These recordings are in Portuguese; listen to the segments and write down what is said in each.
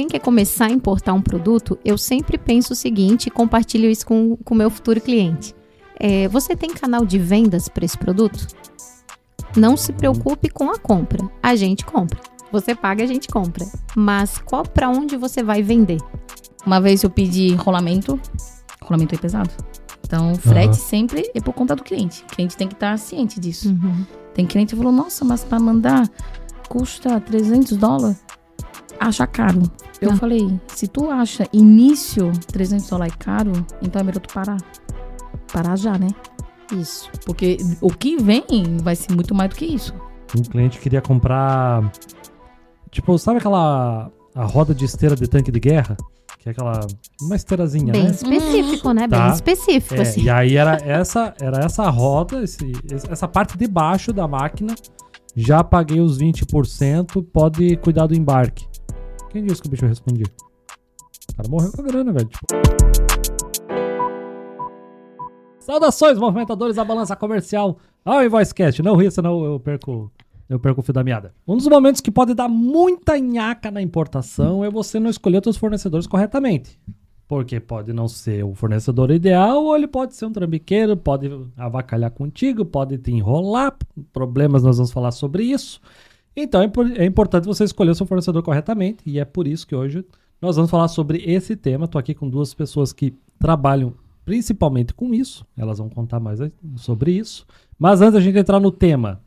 alguém quer começar a importar um produto, eu sempre penso o seguinte e compartilho isso com o meu futuro cliente. É, você tem canal de vendas para esse produto? Não se preocupe com a compra. A gente compra. Você paga, a gente compra. Mas qual para onde você vai vender? Uma vez eu pedi rolamento, rolamento é pesado. Então, frete uhum. sempre é por conta do cliente. O cliente tem que estar ciente disso. Uhum. Tem cliente que falou: "Nossa, mas para mandar custa 300 dólares?" Acha caro. Eu ah. falei: "Se tu acha início 300 dólares caro, então é melhor tu parar. Parar já, né?" Isso. Porque o que vem vai ser muito mais do que isso. Um cliente queria comprar. Tipo, sabe aquela. A roda de esteira de tanque de guerra? Que é aquela. Uma esteirazinha, Bem né? específico, né? Tá. Bem específico, é, assim. E aí era essa, era essa roda, esse, essa parte de baixo da máquina. Já paguei os 20%, pode cuidar do embarque. Quem disse que o bicho respondia? O cara morreu com a grana, velho. Tipo... Saudações, movimentadores da balança comercial ao Invoicecast. Não ria, senão eu perco, eu perco o fio da meada. Um dos momentos que pode dar muita nhaca na importação é você não escolher seus fornecedores corretamente. Porque pode não ser o fornecedor ideal, ou ele pode ser um trambiqueiro, pode avacalhar contigo, pode te enrolar. Problemas, nós vamos falar sobre isso. Então é, é importante você escolher o seu fornecedor corretamente, e é por isso que hoje nós vamos falar sobre esse tema. Estou aqui com duas pessoas que trabalham principalmente com isso. Elas vão contar mais sobre isso. Mas antes da gente entrar no tema,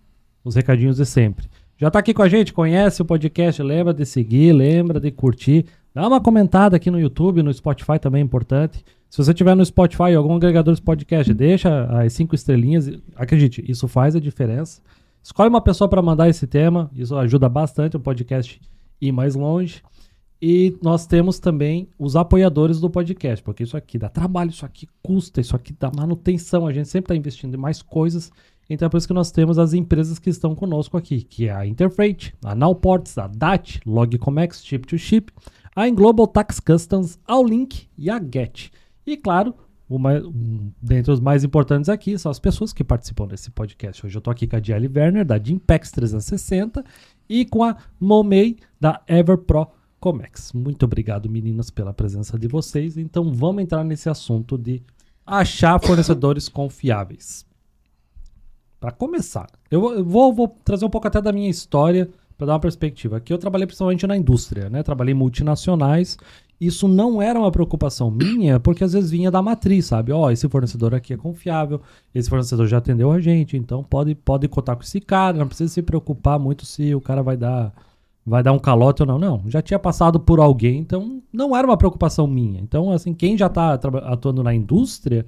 os recadinhos de sempre. Já está aqui com a gente? Conhece o podcast? Lembra de seguir, lembra de curtir. Dá uma comentada aqui no YouTube, no Spotify também é importante. Se você tiver no Spotify ou algum agregador de podcast, deixa as cinco estrelinhas. Acredite, isso faz a diferença. Escolhe uma pessoa para mandar esse tema, isso ajuda bastante o podcast ir mais longe. E nós temos também os apoiadores do podcast, porque isso aqui dá trabalho, isso aqui custa, isso aqui dá manutenção. A gente sempre está investindo em mais coisas. Então é por isso que nós temos as empresas que estão conosco aqui, que é a Interfreight, a Nowports, a DAT, Logcomex, Chip to Chip, a Global Tax Customs, a Link e a Get. E claro, uma, um, dentre os mais importantes aqui são as pessoas que participam desse podcast. Hoje eu estou aqui com a Diele Werner, da Jimpex 360, e com a Momei, da EverPro Comex. Muito obrigado, meninas, pela presença de vocês. Então vamos entrar nesse assunto de achar fornecedores confiáveis. Para começar, eu, vou, vou, trazer um pouco até da minha história para dar uma perspectiva. Aqui eu trabalhei principalmente na indústria, né? Trabalhei multinacionais. Isso não era uma preocupação minha, porque às vezes vinha da matriz, sabe? Ó, oh, esse fornecedor aqui é confiável, esse fornecedor já atendeu a gente, então pode, pode contar com esse cara, não precisa se preocupar muito se o cara vai dar vai dar um calote ou não. Não, já tinha passado por alguém, então não era uma preocupação minha. Então, assim, quem já está atuando na indústria,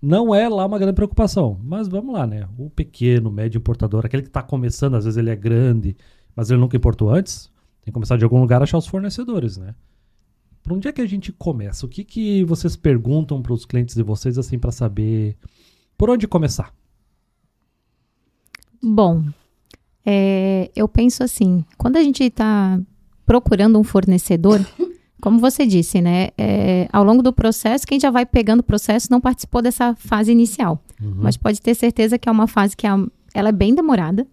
não é lá uma grande preocupação. Mas vamos lá, né? O pequeno, médio importador, aquele que está começando, às vezes ele é grande, mas ele nunca importou antes, tem que começar de algum lugar a achar os fornecedores, né? Por onde é que a gente começa? O que, que vocês perguntam para os clientes de vocês, assim, para saber por onde começar? Bom, é, eu penso assim, quando a gente está procurando um fornecedor, como você disse, né? É, ao longo do processo, quem já vai pegando o processo não participou dessa fase inicial. Uhum. Mas pode ter certeza que é uma fase que é, ela é bem demorada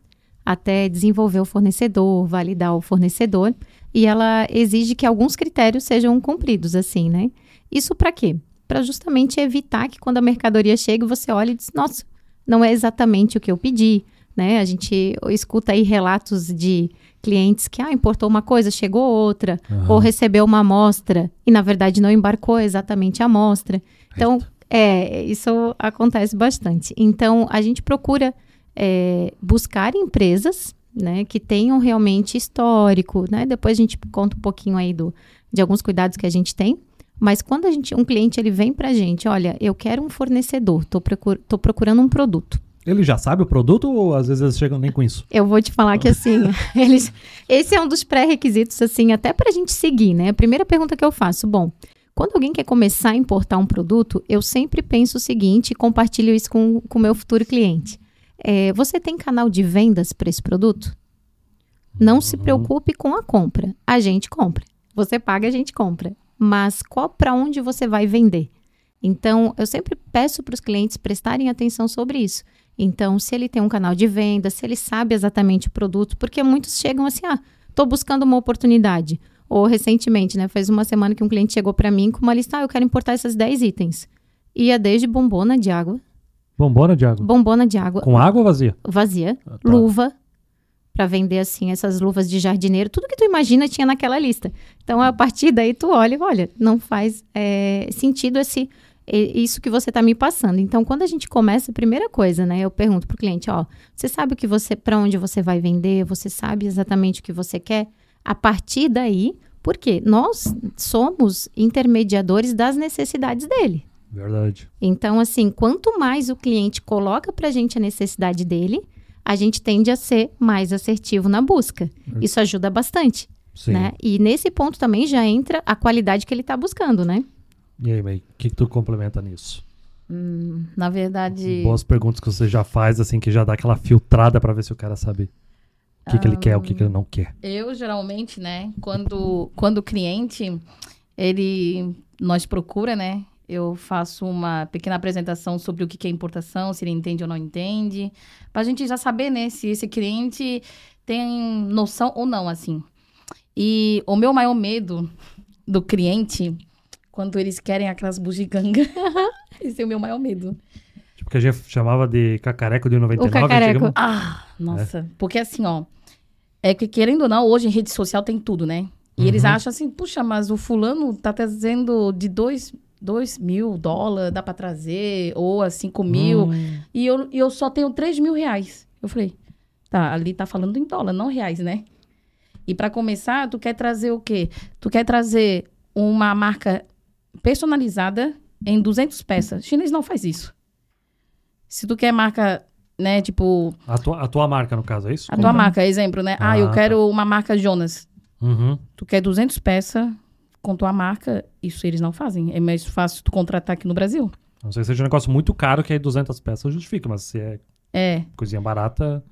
até desenvolver o fornecedor, validar o fornecedor. E ela exige que alguns critérios sejam cumpridos, assim, né? Isso para quê? Para justamente evitar que quando a mercadoria chega, você olhe e diz, nossa, não é exatamente o que eu pedi né? A gente escuta aí relatos de clientes que ah, importou uma coisa, chegou outra, uhum. ou recebeu uma amostra e na verdade não embarcou exatamente a amostra. Então, é, isso acontece bastante. Então, a gente procura é, buscar empresas né, que tenham realmente histórico, né? Depois a gente conta um pouquinho aí do, de alguns cuidados que a gente tem. Mas quando a gente, um cliente ele vem para a gente, olha, eu quero um fornecedor, estou procur, procurando um produto. Ele já sabe o produto ou às vezes eles chegam nem com isso? Eu vou te falar que assim, eles, esse é um dos pré-requisitos assim, até para a gente seguir, né? A primeira pergunta que eu faço, bom, quando alguém quer começar a importar um produto, eu sempre penso o seguinte e compartilho isso com o meu futuro cliente. É, você tem canal de vendas para esse produto? Não uhum. se preocupe com a compra. A gente compra. Você paga, a gente compra. Mas qual para onde você vai vender? Então, eu sempre peço para os clientes prestarem atenção sobre isso. Então, se ele tem um canal de venda, se ele sabe exatamente o produto, porque muitos chegam assim, ah, estou buscando uma oportunidade. Ou recentemente, né? Faz uma semana que um cliente chegou para mim com uma lista, ah, eu quero importar esses 10 itens. Ia desde bombona de água. Bombona de água? Bombona de água. Com água ou vazia? Vazia. Ah, tá. Luva, para vender assim essas luvas de jardineiro, tudo que tu imagina tinha naquela lista. Então a partir daí tu olha, olha, não faz é, sentido esse isso que você está me passando. Então quando a gente começa, a primeira coisa, né, eu pergunto pro cliente, ó, você sabe o que você para onde você vai vender, você sabe exatamente o que você quer. A partir daí, porque nós somos intermediadores das necessidades dele. Verdade. Então assim, quanto mais o cliente coloca para a gente a necessidade dele, a gente tende a ser mais assertivo na busca. Isso ajuda bastante. Sim. Né? E nesse ponto também já entra a qualidade que ele está buscando, né? E aí, May, o que, que tu complementa nisso? Hum, na verdade. Boas perguntas que você já faz, assim, que já dá aquela filtrada para ver se o cara sabe o que, um, que ele quer, o que, que ele não quer. Eu, geralmente, né, quando, quando o cliente, ele nós procura, né, eu faço uma pequena apresentação sobre o que é importação, se ele entende ou não entende, para a gente já saber, né, se esse cliente tem noção ou não, assim. E o meu maior medo do cliente, quando eles querem aquelas bugigangas, esse é o meu maior medo. Tipo, que a gente chamava de cacareco de 99. O cacareco. Chegamos... Ah, nossa. É. Porque assim, ó, é que querendo ou não, hoje em rede social tem tudo, né? E uhum. eles acham assim, puxa, mas o fulano tá trazendo de dois 2 mil dólares dá para trazer, ou a 5 mil, hum. e eu, eu só tenho 3 mil reais. Eu falei, tá, ali tá falando em dólar, não reais, né? E para começar, tu quer trazer o quê? Tu quer trazer uma marca personalizada em 200 peças. Chinês não faz isso. Se tu quer marca, né, tipo... A tua, a tua marca, no caso, é isso? A tua marca, exemplo, né? Ah, ah eu tá. quero uma marca Jonas. Uhum. Tu quer 200 peças, com tua marca, isso eles não fazem. É mais fácil tu contratar aqui no Brasil. Não sei se seja um negócio muito caro, que aí 200 peças justifica, mas se é, é. coisinha barata...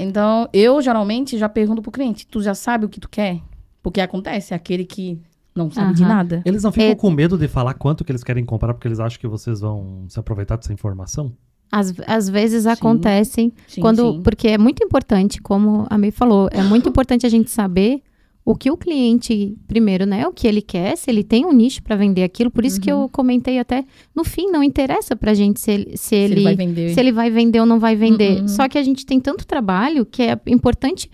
Então, eu geralmente já pergunto pro cliente, tu já sabe o que tu quer? Porque acontece, aquele que não sabe uhum. de nada. Eles não ficam é... com medo de falar quanto que eles querem comprar porque eles acham que vocês vão se aproveitar dessa informação? Às, às vezes sim. acontecem sim, quando sim. porque é muito importante, como a May falou, é muito importante a gente saber o que o cliente, primeiro, né, o que ele quer, se ele tem um nicho para vender aquilo, por isso uhum. que eu uhum. comentei até, no fim, não interessa pra gente se ele, se, se ele, ele, vai, vender. se ele vai vender ou não vai vender. Uhum. Só que a gente tem tanto trabalho que é importante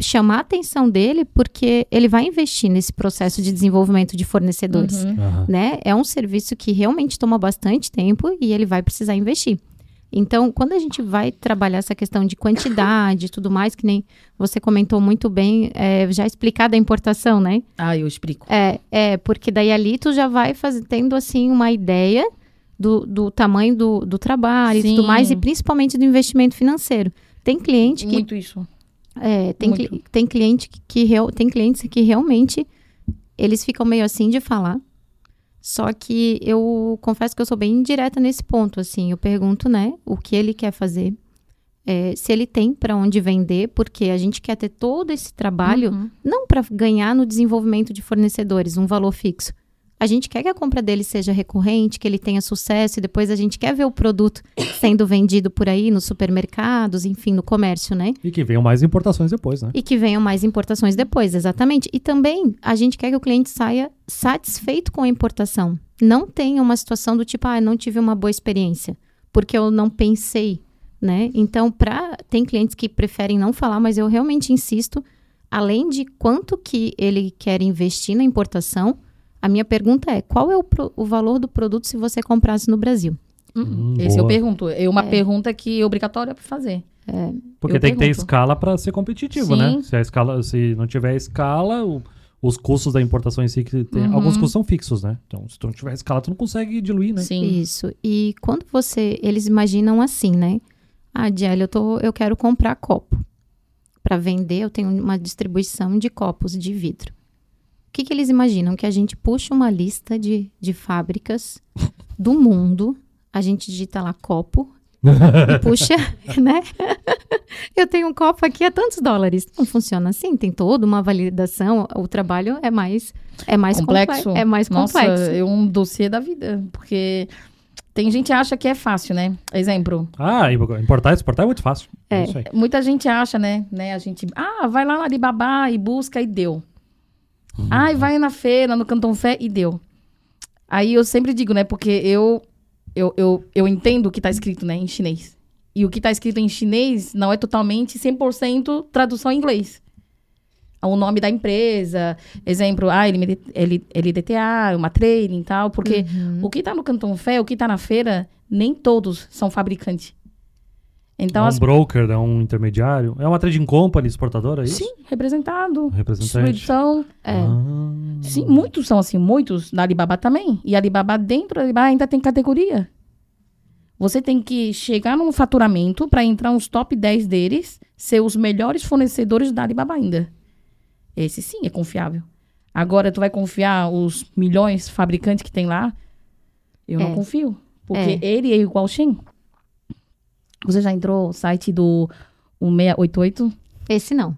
chamar a atenção dele porque ele vai investir nesse processo de desenvolvimento de fornecedores, uhum. né? É um serviço que realmente toma bastante tempo e ele vai precisar investir. Então, quando a gente vai trabalhar essa questão de quantidade e tudo mais, que nem você comentou muito bem, é, já explicada a importação, né? Ah, eu explico. É, é, porque daí ali tu já vai faz, tendo, assim, uma ideia do, do tamanho do, do trabalho Sim. e tudo mais, e principalmente do investimento financeiro. Tem cliente que... Muito isso. É, tem, Cli, tem, cliente que, que tem clientes que realmente eles ficam meio assim de falar, só que eu confesso que eu sou bem indireta nesse ponto, assim. Eu pergunto, né, o que ele quer fazer, é, se ele tem para onde vender, porque a gente quer ter todo esse trabalho, uhum. não para ganhar no desenvolvimento de fornecedores um valor fixo, a gente quer que a compra dele seja recorrente, que ele tenha sucesso, e depois a gente quer ver o produto sendo vendido por aí nos supermercados, enfim, no comércio, né? E que venham mais importações depois, né? E que venham mais importações depois, exatamente. E também a gente quer que o cliente saia satisfeito com a importação. Não tenha uma situação do tipo, ah, não tive uma boa experiência, porque eu não pensei, né? Então, pra, tem clientes que preferem não falar, mas eu realmente insisto, além de quanto que ele quer investir na importação, a minha pergunta é: qual é o, pro, o valor do produto se você comprasse no Brasil? Hum, hum Esse boa. eu pergunto. É uma é. pergunta que é obrigatória para fazer. É, Porque tem pergunto. que ter escala para ser competitivo, né? Sim. né? Se a escala, se não tiver escala, o, os custos da importação em si que tem, uhum. alguns custos são fixos, né? Então, se tu não tiver escala, tu não consegue diluir, né? Sim. Isso. E quando você, eles imaginam assim, né? Ah, Diel, eu tô, eu quero comprar copo para vender. Eu tenho uma distribuição de copos de vidro que, que eles imaginam? Que a gente puxa uma lista de, de fábricas do mundo, a gente digita lá copo e puxa, né? Eu tenho um copo aqui a tantos dólares. Não funciona assim, tem toda uma validação. O trabalho é mais é mais complexo. é mais Nossa, complexo. é um dossiê da vida, porque tem gente que acha que é fácil, né? Exemplo. Ah, importar e exportar é muito fácil. É, é muita gente acha, né? né? A gente, ah, vai lá na Alibaba e busca e deu. Uhum. Ai, vai na feira, no Canton Fé e deu. Aí eu sempre digo, né? Porque eu, eu, eu, eu entendo o que tá escrito, né, em chinês. E o que tá escrito em chinês não é totalmente 100% tradução em inglês. O nome da empresa, exemplo, ah, LDTA, uma training e tal, porque uhum. o que tá no Canton Fé, o que tá na feira, nem todos são fabricantes. Então, é um as... broker, é um intermediário. É uma trading company exportadora, é isso? Sim, representado. Representante. Distribuição. É. Ah. Sim, muitos são assim, muitos. Na Alibaba também. E Alibaba dentro da Alibaba ainda tem categoria. Você tem que chegar num faturamento para entrar nos top 10 deles, ser os melhores fornecedores da Alibaba ainda. Esse sim é confiável. Agora, tu vai confiar os milhões fabricantes que tem lá? Eu é. não confio. Porque é. ele é igual Shen. Você já entrou no site do 1688? Esse não.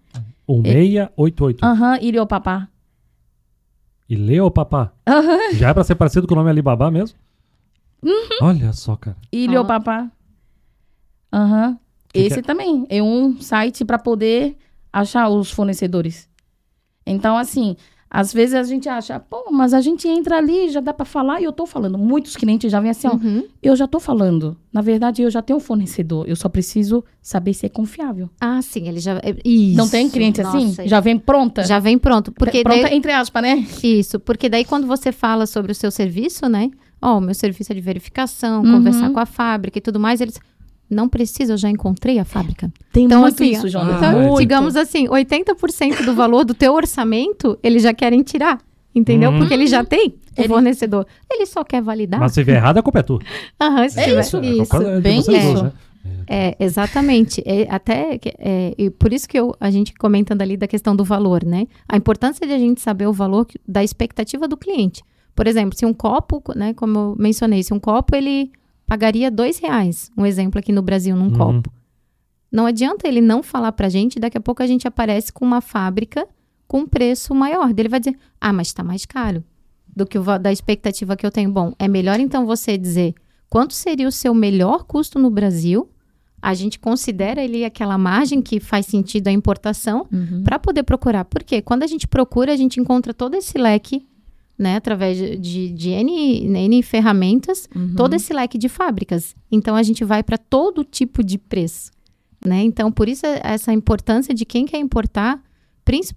1688. Aham, uhum, Iliopapá. Ileopapá? Aham. Uhum. Já é pra ser parecido com o nome Alibaba mesmo? Uhum. Olha só, cara. Iliopapá. Aham. Uhum. Esse é? também é um site para poder achar os fornecedores. Então, assim, às vezes a gente acha, pô, mas a gente entra ali, já dá para falar, e eu tô falando. Muitos clientes já vêm assim, uhum. ó, eu já tô falando. Na verdade, eu já tenho um fornecedor, eu só preciso saber se é confiável. Ah, sim, ele já. É, isso. Não tem cliente assim? Nossa, Já vem pronta? Já vem pronto. Porque pronta, daí... entre aspas, né? Isso, porque daí quando você fala sobre o seu serviço, né? Ó, oh, meu serviço é de verificação, uhum. conversar com a fábrica e tudo mais, eles não precisa, eu já encontrei a fábrica. Tem então, muito assim, isso, Jonas. Então, digamos assim, 80% do valor do teu orçamento, eles já querem tirar. Entendeu? Uhum. Porque ele já tem o ele... fornecedor. Ele só quer validar. Mas se vier errado, a culpa é tua. Aham, se é tiver... isso. isso. É bem isso. Né? É, exatamente. É, até é, e por isso que eu, a gente comentando ali da questão do valor, né? A importância de a gente saber o valor da expectativa do cliente. Por exemplo, se um copo, né, como eu mencionei, se um copo ele pagaria dois reais, um exemplo aqui no Brasil, num uhum. copo. Não adianta ele não falar pra gente, daqui a pouco a gente aparece com uma fábrica com um preço maior. Ele vai dizer, ah, mas está mais caro do que o da expectativa que eu tenho. Bom, é melhor então você dizer quanto seria o seu melhor custo no Brasil. A gente considera ali aquela margem que faz sentido a importação uhum. para poder procurar. Porque quando a gente procura, a gente encontra todo esse leque né, através de, de N, N ferramentas, uhum. todo esse leque de fábricas. Então, a gente vai para todo tipo de preço. Né? Então, por isso, essa importância de quem quer importar,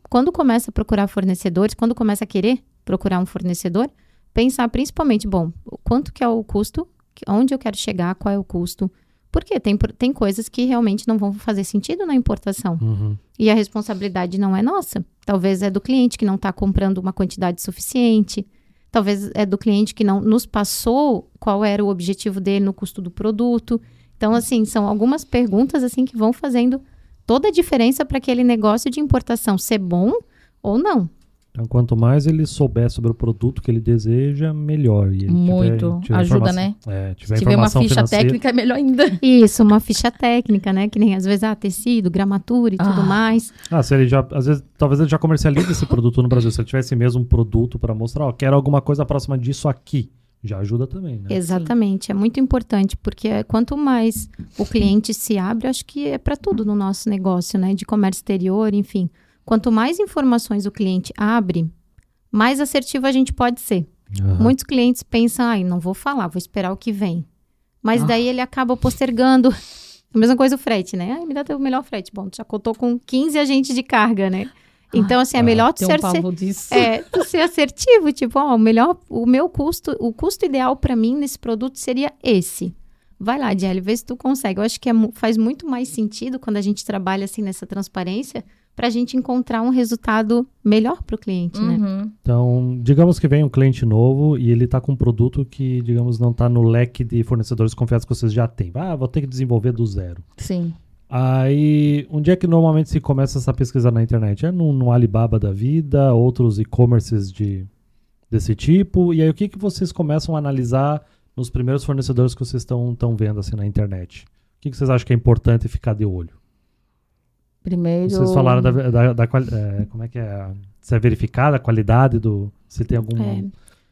quando começa a procurar fornecedores, quando começa a querer procurar um fornecedor, pensar principalmente, bom, quanto que é o custo, onde eu quero chegar, qual é o custo, porque tem, tem coisas que realmente não vão fazer sentido na importação. Uhum. E a responsabilidade não é nossa. Talvez é do cliente que não está comprando uma quantidade suficiente. Talvez é do cliente que não nos passou qual era o objetivo dele no custo do produto. Então, assim, são algumas perguntas assim que vão fazendo toda a diferença para aquele negócio de importação ser bom ou não. Então, quanto mais ele souber sobre o produto que ele deseja, melhor. E Muito. Tiver, tiver Ajuda, né? É, tiver Se tiver uma ficha técnica, é melhor ainda. Isso, uma ficha técnica, né? Que nem às vezes, ah, tecido, gramatura e ah. tudo mais. Ah, se ele já, às vezes, talvez ele já comercialize esse produto no Brasil. Se ele tivesse mesmo um produto para mostrar, ó, quero alguma coisa próxima disso aqui. Já ajuda também, né? Exatamente, Sim. é muito importante, porque quanto mais o cliente se abre, acho que é para tudo no nosso negócio, né? De comércio exterior, enfim. Quanto mais informações o cliente abre, mais assertivo a gente pode ser. Uhum. Muitos clientes pensam, ai, não vou falar, vou esperar o que vem. Mas ah. daí ele acaba postergando. A mesma coisa o frete, né? Ai, me dá o melhor frete. Bom, tu já contou com 15 agentes de carga, né? Então, assim, é melhor tu ser, um é, tu ser assertivo, tipo, ó, o melhor, o meu custo, o custo ideal para mim nesse produto seria esse. Vai lá, Diário, vê se tu consegue. Eu acho que é, faz muito mais sentido quando a gente trabalha assim nessa transparência para a gente encontrar um resultado melhor para o cliente, né? uhum. né? Então, digamos que vem um cliente novo e ele está com um produto que, digamos, não está no leque de fornecedores confiados que vocês já têm. Ah, vou ter que desenvolver do zero. Sim. Aí, onde é que normalmente se começa essa pesquisa na internet? É no, no Alibaba da vida, outros e-commerces de, desse tipo. E aí, o que, que vocês começam a analisar nos primeiros fornecedores que vocês estão vendo assim na internet? O que, que vocês acham que é importante ficar de olho? Primeiro. Vocês falaram da, da, da é, como é que é? Se é verificada a qualidade do. Se tem algum. É.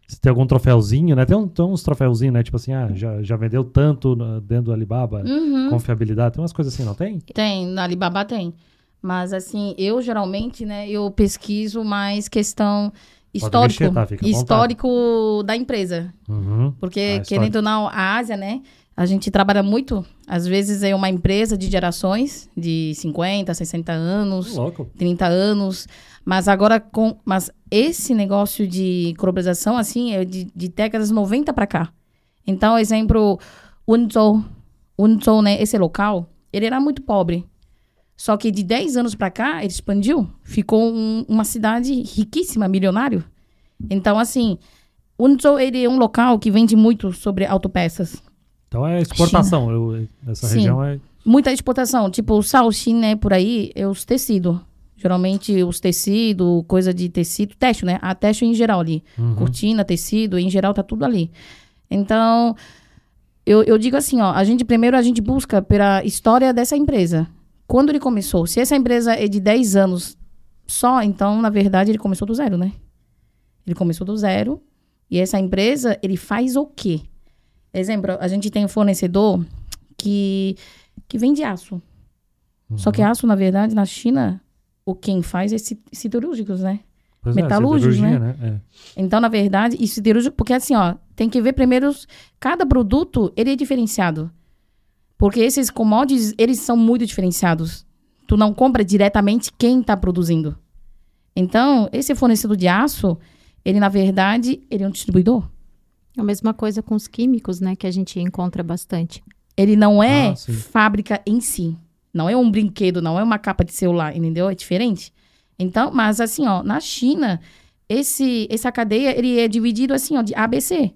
Se tem algum troféuzinho, né? Tem, um, tem uns troféuzinhos, né? Tipo assim, ah, já, já vendeu tanto dentro do Alibaba, uhum. confiabilidade. Tem umas coisas assim, não tem? Tem, na Alibaba tem. Mas, assim, eu geralmente, né, eu pesquiso mais questão histórico, mexer, tá? Histórico da empresa. Uhum. Porque, Ah, querendo ou não, a Ásia, né, a gente trabalha muito. Às vezes é uma empresa de gerações, de 50, 60 anos, Louco. 30 anos. Mas agora, com mas esse negócio de globalização, assim, é de, de décadas 90 para cá. Então, exemplo, Wenzhou, Wenzhou, né, esse local, ele era muito pobre. Só que de 10 anos para cá, ele expandiu. Ficou um- uma cidade riquíssima, milionário. Então, assim, Wenzhou, ele é um local que vende muito sobre autopeças. Então é exportação. Eu, essa Sim. região é. Muita exportação. Tipo, o Shaoxin, né, por aí, é os tecidos. Geralmente, os tecidos, coisa de tecido, têxtil, né? A têxtil em geral ali. Uhum. Cortina, tecido, em geral, tá tudo ali. Então, eu, eu digo assim, ó, a gente primeiro a gente busca pela história dessa empresa. Quando ele começou? Se essa empresa é de 10 anos só, então, na verdade, ele começou do zero, né? Ele começou do zero. E essa empresa, ele faz o quê? Exemplo, a gente tem um fornecedor que, que vende aço. Só Uhum. que aço, na verdade, na China, o quem faz é siderúrgicos, né? Pois é, metalúrgicos, siderurgia, né? Então, na verdade, e siderúrgico, porque assim, ó, tem que ver primeiro, cada produto, ele é diferenciado. Porque esses commodities, eles são muito diferenciados. Tu não compra diretamente quem está produzindo. Então, esse fornecedor de aço, ele, na verdade, ele é um distribuidor. A mesma coisa com os químicos, né? Que a gente encontra bastante. Ele não é Ah, fábrica em si. Não é um brinquedo, não é uma capa de celular, entendeu? É diferente. Então, mas assim, ó, na China, esse, essa cadeia, ele é dividido assim, ó, de ABC.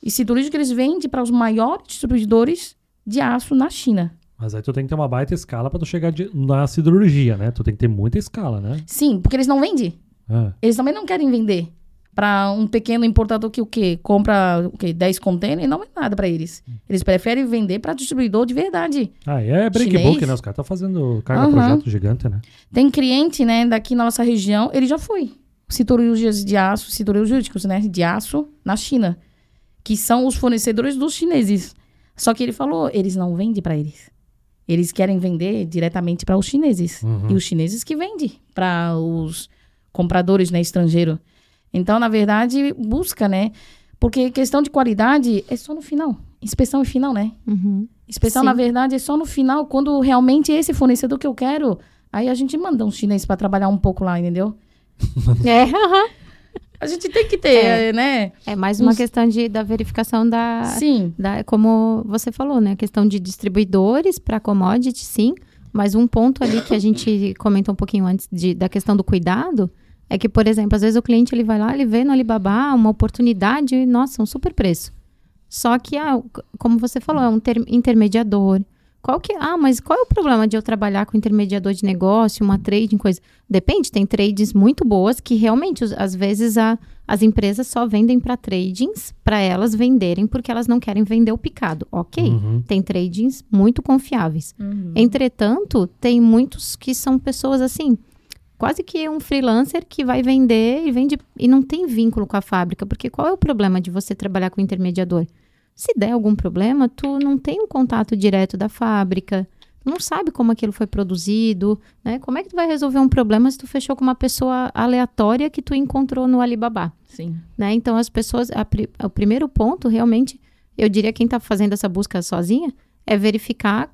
E siderúrgico eles vendem para os maiores distribuidores de aço na China. Mas aí tu tem que ter uma baita escala pra tu chegar de- na siderurgia, né? Tu tem que ter muita escala, né? Sim, porque eles não vendem. É. Eles também não querem vender para um pequeno importador que o quê? Compra o quê? 10 containers e não é nada para eles. Eles preferem vender para distribuidor de verdade. Ah, é breakbook, né? Os caras estão fazendo carga Aham. projeto gigante, né? Tem cliente, né, daqui na nossa região, ele já foi. Siderurgias de aço, siderúrgicos, né, de aço na China, que são os fornecedores dos chineses. Só que ele falou, eles não vendem para eles. Eles querem vender diretamente para os chineses. Uhum. E os chineses que vendem para os compradores, né, estrangeiro. Então, na verdade, busca, né? Porque questão de qualidade é só no final. Inspeção é final, né? Uhum. Inspeção, Sim. na verdade, é só no final, quando realmente é esse fornecedor que eu quero. Aí a gente manda um chinês para trabalhar um pouco lá, entendeu? É, aham. A gente tem que ter, É. né? é mais uma Uns- questão de, da verificação da, Sim. da. Como você falou, né? A questão de distribuidores para commodity, sim. Mas um ponto ali que a gente comentou um pouquinho antes de, da questão do cuidado é que, por exemplo, às vezes o cliente ele vai lá, ele vê no Alibaba uma oportunidade, nossa, um super preço. Só que, ah, como você falou, é um ter- intermediador. Qual que, ah, mas qual é o problema de eu trabalhar com intermediador de negócio, uma trading, coisa? Depende, tem trades muito boas que realmente, às vezes, a, as empresas só vendem para tradings, para elas venderem, porque elas não querem vender o picado. Ok, Uhum. tem tradings muito confiáveis. Uhum. Entretanto, tem muitos que são pessoas assim, quase que um freelancer que vai vender e vende e não tem vínculo com a fábrica, porque qual é o problema de você trabalhar com intermediador? Se der algum problema, tu não tem um contato direto da fábrica, tu não sabe como aquilo foi produzido, né? Como é que tu vai resolver um problema se tu fechou com uma pessoa aleatória que tu encontrou no Alibaba? Sim. né? Então as pessoas, a pri- o primeiro ponto realmente, eu diria quem está fazendo essa busca sozinha é verificar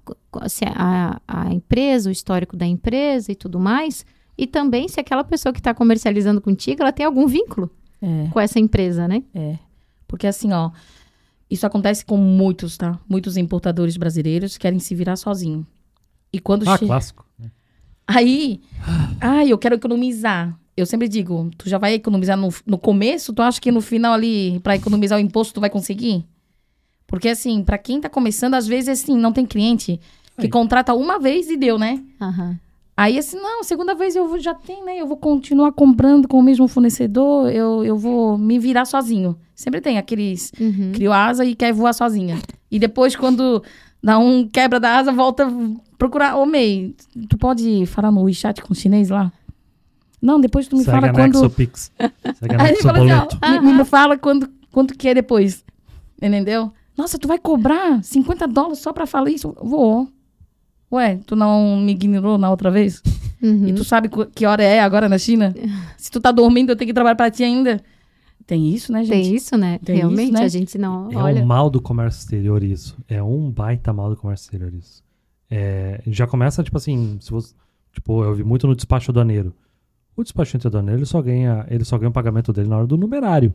se a, a empresa, o histórico da empresa e tudo mais, e também se aquela pessoa que está comercializando contigo, ela tem algum vínculo É, com essa empresa, né? é. Porque assim, ó, isso acontece com muitos, tá? Muitos importadores brasileiros querem se virar sozinho. E quando Ah, che- clássico. Aí, ai, eu quero economizar. Eu sempre digo, tu já vai economizar no, no começo, tu acha que no final ali, pra economizar o imposto, tu vai conseguir? Porque assim, pra quem tá começando, às vezes assim, não tem cliente que Aí. contrata uma vez e deu, né? Aham. Aí assim, não, segunda vez eu vou- já tenho, né? Eu vou continuar comprando com o mesmo fornecedor, eu, eu vou me virar sozinho. Sempre tem aqueles Uhum. criou asa e quer voar sozinha. E depois, quando dá um quebra da asa, volta a procurar. Ô, Mei, tu pode falar no WeChat com o chinês lá? Não, depois tu me Segue fala a quando. Pix. Segue a Aí ele fala assim, ó, me, me fala quando, quanto que é depois. Entendeu? Nossa, tu vai cobrar 50 dólares só pra falar isso? Vou. Ué, tu não me ignorou na outra vez? Uhum. E tu sabe que hora é agora na China? Se tu tá dormindo, eu tenho que trabalhar pra ti ainda. Tem isso, né, gente? Tem isso, né? Tem Realmente, isso, né? a gente não é olha. É um mal do comércio exterior isso. É um baita mal do comércio exterior isso. É, já começa, tipo assim, se você, tipo, eu vi muito no despacho aduaneiro. O despachante aduaneiro, ele só ganha, ele só ganha o pagamento dele na hora do numerário.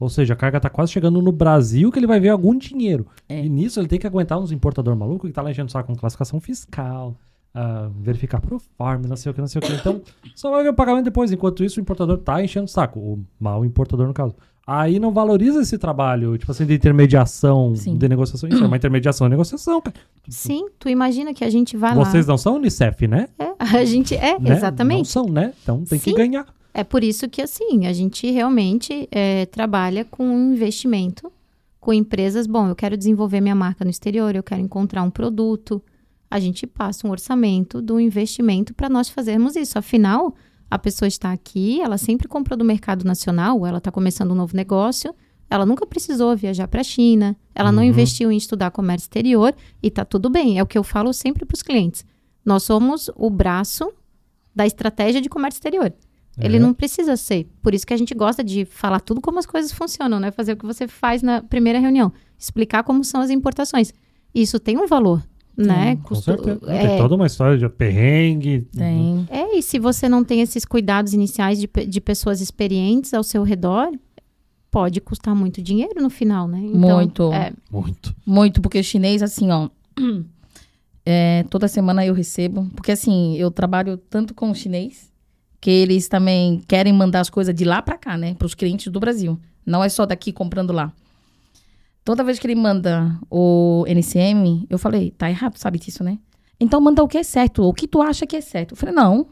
Ou seja, a carga tá quase chegando no Brasil que ele vai ver algum dinheiro. É. E nisso ele tem que aguentar uns importador maluco que tá lá enchendo o saco com classificação fiscal, uh, verificar pro farm, não sei o que, não sei o que. Então, só vai ver o pagamento depois. Enquanto isso, o importador tá enchendo o saco. O mal importador, no caso. Aí não valoriza esse trabalho, tipo assim, de intermediação, Sim. de negociação. Isso é uma intermediação de negociação, cara. Sim, tu imagina que a gente vai Vocês lá. Vocês não são Unicef, né? É, a gente é, né? exatamente. Não são, né? Então tem Sim. que ganhar. É por isso que, assim, a gente realmente é, trabalha com investimento, com empresas. Bom, eu quero desenvolver minha marca no exterior, eu quero encontrar um produto. A gente passa um orçamento do investimento para nós fazermos isso. Afinal, a pessoa está aqui, ela sempre comprou do mercado nacional, ela está começando um novo negócio, ela nunca precisou viajar para a China, ela uhum. não investiu em estudar comércio exterior e está tudo bem. É o que eu falo sempre para os clientes. Nós somos o braço da estratégia de comércio exterior. Ele é. não precisa ser. Por isso que a gente gosta de falar tudo como as coisas funcionam, né? Fazer o que você faz na primeira reunião. Explicar como são as importações. Isso tem um valor, né? Com Custo, certeza. É... Tem toda uma história de perrengue. Tem. É, e se você não tem esses cuidados iniciais de, de pessoas experientes ao seu redor, pode custar muito dinheiro no final, né? Então, muito. É... Muito. Muito, porque o chinês, assim, ó... É, toda semana eu recebo, porque assim, eu trabalho tanto com o chinês que eles também querem mandar as coisas de lá para cá, né? Para os clientes do Brasil. Não é só daqui comprando lá. Toda vez que ele manda o NCM, eu falei, tá errado, sabe disso, né? Então manda o que é certo, o que tu acha que é certo. Eu falei, não.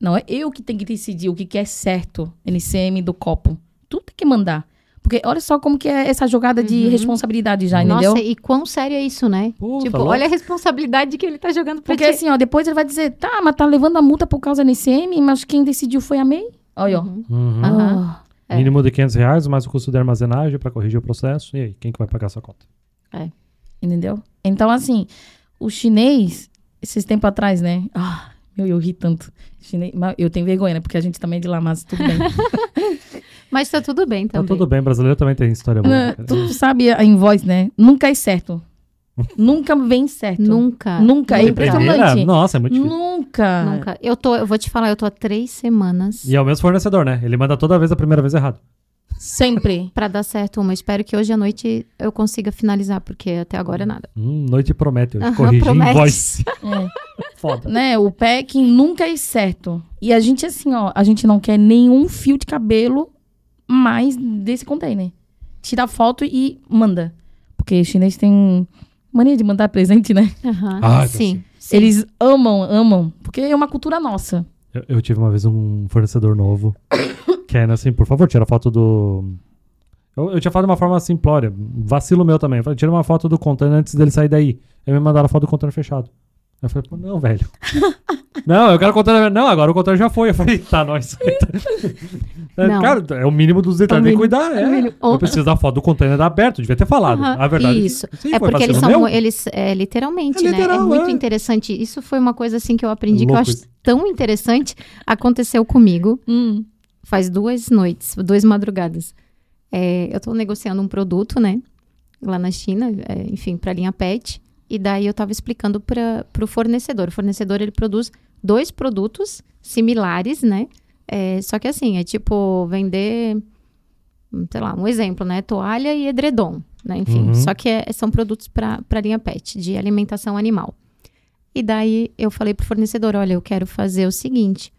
Não, é eu que tenho que decidir o que, que é certo, NCM do copo. Tu tem que mandar. Porque olha só como que é essa jogada de uhum. responsabilidade já, Nossa, entendeu? Nossa, e quão sério é isso, né? Puta, tipo, olha a responsabilidade que ele tá jogando pra Porque ti. assim, ó, depois ele vai dizer, tá, mas tá levando a multa por causa da NCM, mas quem decidiu foi a MEI? Olha, ó. Uhum. Uhum. É. Mínimo de 500 reais, mais o custo de armazenagem para corrigir o processo. E aí, quem que vai pagar essa conta? É. Entendeu? Então, assim, o chinês, esses tempos atrás, né? Ah, meu, eu ri tanto. Chinês, eu tenho vergonha, né? Porque a gente também é de lá, mas tudo bem. Mas tá tudo bem também. Tá tudo bem, brasileiro também tem história boa. Né, tu sabe a invoice, né? Nunca é certo. Nunca vem certo. Nunca. Nunca. É impressionante. Nossa, é muito difícil. Nunca. Nunca. Eu, tô, eu vou te falar, eu tô há três semanas. E é o mesmo fornecedor, né? Ele manda toda vez a primeira vez errado. Sempre. pra dar certo uma. Espero que hoje à noite eu consiga finalizar, porque até agora nada. Hum, noite promete. Corrigir promete. invoice. É. Foda. Né? O packing nunca é certo. E a gente, assim, ó, a gente não quer nenhum fio de cabelo mais desse container. Tira foto e manda. Porque chinês tem mania de mandar presente, né? Uhum. Ah, sim, sim, Eles amam, amam. Porque é uma cultura nossa. Eu, eu tive uma vez um fornecedor novo. que é assim, por favor, tira foto do. Eu, eu tinha falado de uma forma simplória. Vacilo meu também. Eu falei, tira uma foto do container antes dele sair daí. Aí me mandaram a foto do container fechado. Eu falei, pô, não, velho. não, eu quero contar. Não, agora o container já foi. Eu falei, tá, nós. Não. Cara, é o mínimo dos detalhes. Tem que cuidar. É. é eu preciso da foto do container aberto, devia ter falado. A verdade. Isso. Sim, é porque eles são. Meu. Eles, é, literalmente, é né? Literal, é muito é. interessante. Isso foi uma coisa assim que eu aprendi que eu acho tão interessante. Aconteceu comigo hum. faz duas noites, duas madrugadas. É, eu estou negociando um produto, né? Lá na China, é, enfim, para a linha PET. E daí eu estava explicando para o fornecedor. O fornecedor ele produz dois produtos similares, né? É, só que assim, é tipo vender, sei lá, um exemplo, né? Toalha e edredom, né? Enfim, uhum. só que é, são produtos para a linha PET, de alimentação animal. E daí eu falei para o fornecedor, olha, eu quero fazer o seguinte,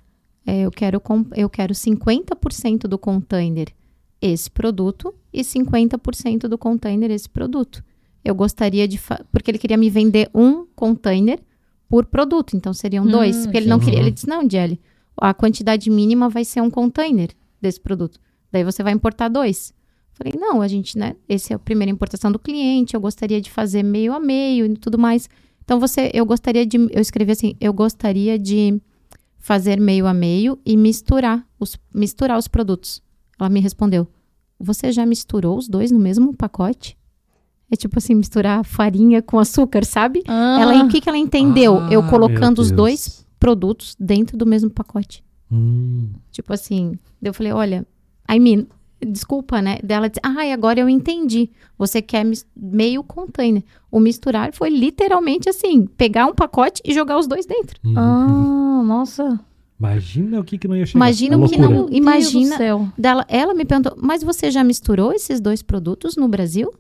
é, eu, quero eu quero 50% do container esse produto e 50% do container esse produto eu gostaria de. Porque ele queria me vender um container por produto, então seriam hum, dois. Porque ele não queria. Ele disse: não, Jelly, a quantidade mínima vai ser um container desse produto. Daí você vai importar dois. Falei, não, a gente, né? Esse é a primeira importação do cliente, eu gostaria de fazer meio a meio e tudo mais. Então você, eu gostaria de. Eu escrevi assim, eu gostaria de fazer meio a meio e misturar os, misturar os produtos. Ela me respondeu: Você já misturou os dois no mesmo pacote? É tipo assim, misturar farinha com açúcar, sabe? Ah. Ela, o que, que ela entendeu? Ah, eu colocando os dois produtos dentro do mesmo pacote. Hum. Tipo assim, eu falei, olha, I mean, desculpa, né? Dela disse, ah, agora eu entendi. Você quer meio container. O misturar foi literalmente assim, pegar um pacote e jogar os dois dentro. Uhum. Ah, nossa. Imagina o que, que não ia chegar. Imagina É o que não. Imagina. Deus do céu. Dela, ela me perguntou, mas você já misturou esses dois produtos no Brasil?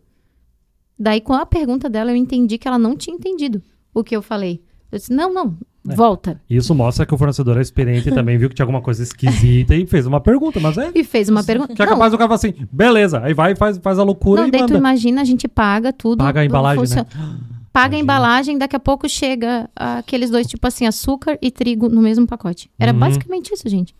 Daí, com a pergunta dela, eu entendi que ela não tinha entendido o que eu falei. Eu disse, não, não, É. volta. Isso mostra que o fornecedor é experiente e também viu que tinha alguma coisa esquisita e fez uma pergunta, mas é. E fez uma pergunta. Que é não, capaz do cara falar assim, beleza, aí vai, faz, faz a loucura não, e daí tu manda. imagina, a gente paga tudo. Paga a embalagem, né? Paga a Imagina. embalagem, daqui a pouco chega aqueles dois, tipo assim, açúcar e trigo no mesmo pacote. Era Uhum. basicamente isso, gente.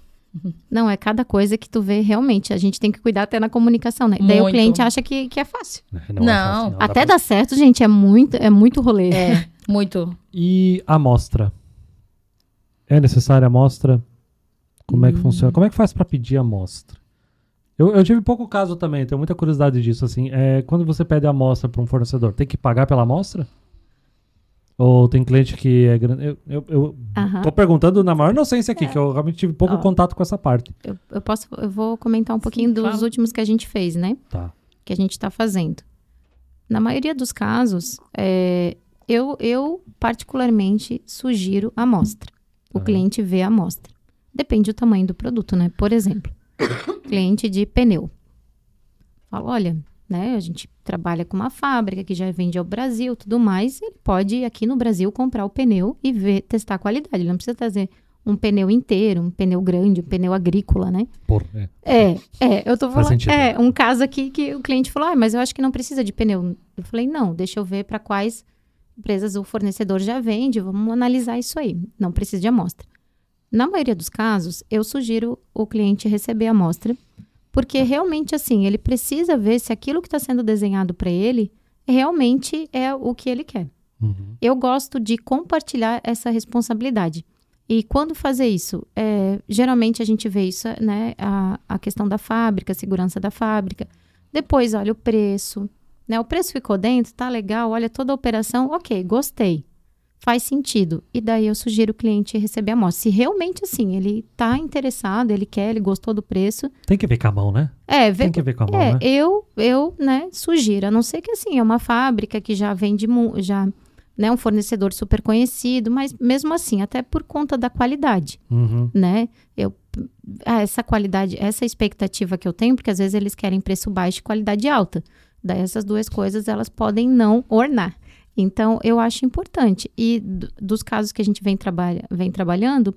Não, é cada coisa que tu vê realmente. A gente tem que cuidar até na comunicação, né? Daí o Muito. cliente acha que, que é fácil. Não, Não, é fácil, dá Até pra- dar certo, gente, é muito, é muito rolê. É, muito. E a amostra? É necessária a amostra? Como é que funciona? Como é que faz pra pedir a amostra? Eu, eu tive pouco caso também, tenho muita curiosidade disso. Assim, é, quando você pede a amostra para um fornecedor, tem que pagar pela amostra? Ou tem cliente que é grande? Eu, eu, eu Aham. tô perguntando na maior inocência aqui, que eu realmente tive pouco Ó. contato com essa parte. Eu, eu posso, eu vou comentar um pouquinho Sim, dos claro. últimos que a gente fez, né? Tá. Que a gente está fazendo. Na maioria dos casos, é, eu, eu particularmente sugiro a amostra. O cliente vê a amostra. Depende do tamanho do produto, né? Por exemplo, cliente de pneu. Fala, olha, né? A gente trabalha com uma fábrica que já vende ao Brasil, tudo mais. Ele pode aqui no Brasil comprar o pneu e ver, testar a qualidade. Ele não precisa trazer um pneu inteiro, um pneu grande, um pneu agrícola, né? Por, é. É, é, eu tô falando. É, um caso aqui que o cliente falou, ah, mas eu acho que não precisa de pneu. Eu falei, não, deixa eu ver para quais empresas o fornecedor já vende, vamos analisar isso aí. Não precisa de amostra. Na maioria dos casos, eu sugiro o cliente receber a amostra, porque realmente, assim, ele precisa ver se aquilo que está sendo desenhado para ele realmente é o que ele quer. Uhum. Eu gosto de compartilhar essa responsabilidade. E quando fazer isso? É, geralmente a gente vê isso, né? A, a questão da fábrica, a segurança da fábrica. Depois, olha o preço. Né? O preço ficou dentro, tá legal, olha toda a operação, ok, gostei. Faz sentido. E daí eu sugiro o cliente receber a amostra. Se realmente assim, ele tá interessado, ele quer, ele gostou do preço. Tem que ver com a mão, né? É, vê, Tem que ver com a mão, é, né? eu, eu, né, sugiro, a não ser que assim, é uma fábrica que já vende, já, né, um fornecedor super conhecido, mas mesmo assim, até por conta da qualidade, Uhum. né, eu, ah, essa qualidade, essa expectativa que eu tenho, porque às vezes eles querem preço baixo e qualidade alta, daí essas duas coisas, elas podem não ornar. Então, eu acho importante. E dos casos que a gente vem, trabalha, vem trabalhando,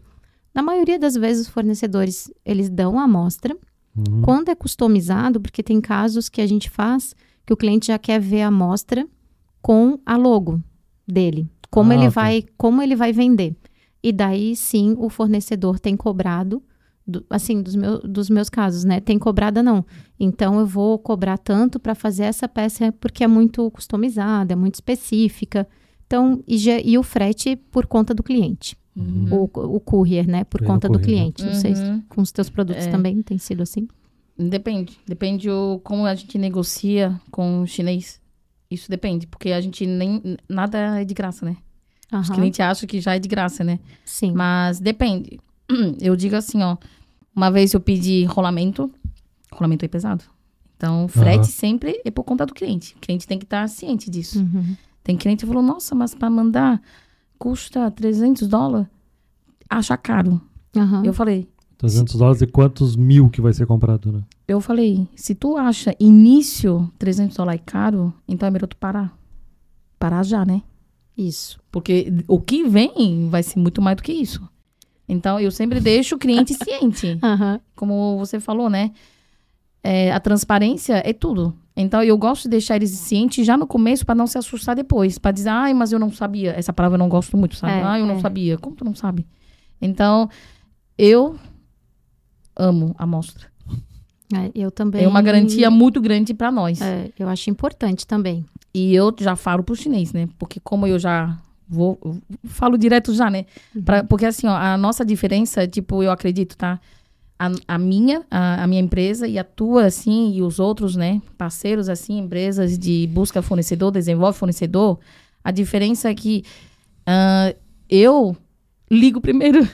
na maioria das vezes os fornecedores, eles dão a amostra, Uhum. quando é customizado, porque tem casos que a gente faz que o cliente já quer ver a amostra com a logo dele, como Ah, ele vai, como ele vai vender. E daí sim o fornecedor tem cobrado, do- assim, dos, meu, dos meus casos, né? Tem cobrada não. Então eu vou cobrar tanto para fazer essa peça porque é muito customizada, é muito específica. Então, e, já- e o frete por conta do cliente. O, o courier, né? Por Pelo conta do courier, né? cliente. Não sei se Uhum. com os teus produtos É. também tem sido assim. Depende. Depende o, como a gente negocia com o chinês. Isso depende, porque a gente nem. Nada é de graça, né? Os Aham. clientes acham que já é de graça, né? Sim. Mas depende. Eu digo assim, ó. Uma vez eu pedi rolamento. Rolamento é pesado. Então, frete Aham. sempre é por conta do cliente. O cliente tem que estar ciente disso. Uhum. Tem cliente que falou, nossa, mas para mandar custa 300 dólares. Acha caro. Aham. Eu falei, 300 dólares e quantos mil que vai ser comprado, né? eu falei, se tu acha início 300 dólares caro, então é melhor tu parar. Parar já, né? Isso. Porque o que vem vai ser muito mais do que isso. Então, eu sempre deixo o cliente ciente. Aham. Como você falou, né? É, a transparência é tudo. Então, eu gosto de deixar eles cientes já no começo para não se assustar depois. Para dizer, ai, mas eu não sabia. Essa palavra eu não gosto muito, sabe? É, ah, eu não é. sabia. Como tu não sabe? Então, eu amo a amostra. É, eu também. É uma garantia muito grande para nós. É, eu acho importante também. E eu já falo pro chinês, né? Porque como eu já vou, falo direto já, né? Uhum. Pra, porque assim, ó, a nossa diferença, tipo, eu acredito, tá? A, a minha, a, a, minha empresa e a tua, assim, e os outros, né? Parceiros, assim, empresas de busca fornecedor, desenvolve fornecedor. A diferença é que uh, eu ligo primeiro.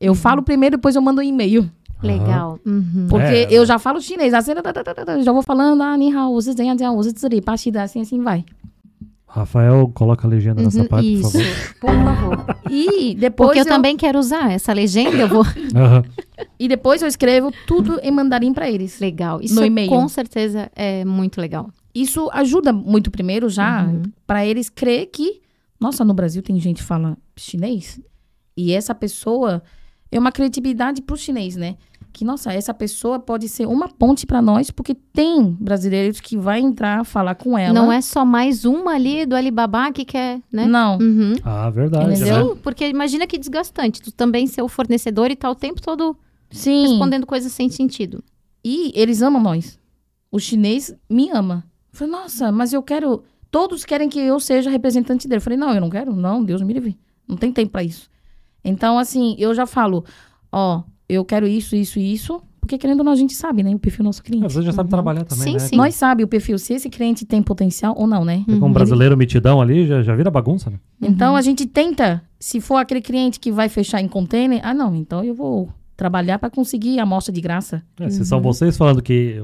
Eu uhum. falo primeiro, depois eu mando um e-mail. Legal. Uhum. Porque é, eu é. já falo chinês, assim, tá, tá, tá, já vou falando, ah, ni hao, assim, assim vai. Rafael, coloca a legenda nessa Uhum, parte, Isso, por favor. por favor. E depois, Porque eu, eu, também quero usar essa legenda, eu vou. Aham. e depois eu escrevo tudo em mandarim pra eles. Legal. Isso No e-mail. com certeza é muito legal. Isso ajuda muito primeiro já Uhum. pra eles crer que, nossa, no Brasil tem gente que fala chinês e essa pessoa é uma credibilidade pro chinês, né? Que nossa, essa pessoa pode ser uma ponte pra nós porque tem brasileiros que vai entrar falar com ela. Não é só mais uma ali do Alibaba que quer, né? Não. Uhum. Ah, verdade. Entendeu? né? Porque imagina que desgastante. Tu também ser o fornecedor e tá o tempo todo Sim. respondendo coisas sem sentido. E eles amam nós. O chinês me ama. Eu falei, nossa, mas eu quero. Todos querem que eu seja representante dele. Eu falei, não, eu não quero. Não, Deus me livre. Não tem tempo pra isso. Então, assim, eu já falo, ó, eu quero isso, isso e isso. Porque querendo ou não, a gente sabe, né? O perfil do nosso cliente. Você já sabe trabalhar também, Sim, né? sim. Nós sabe o perfil, se esse cliente tem potencial ou não, né? Com um brasileiro mitidão ali, já, já vira bagunça, né? Então a gente tenta, se for aquele cliente que vai fechar em container, ah não, então eu vou trabalhar para conseguir a amostra de graça. É, se são vocês falando que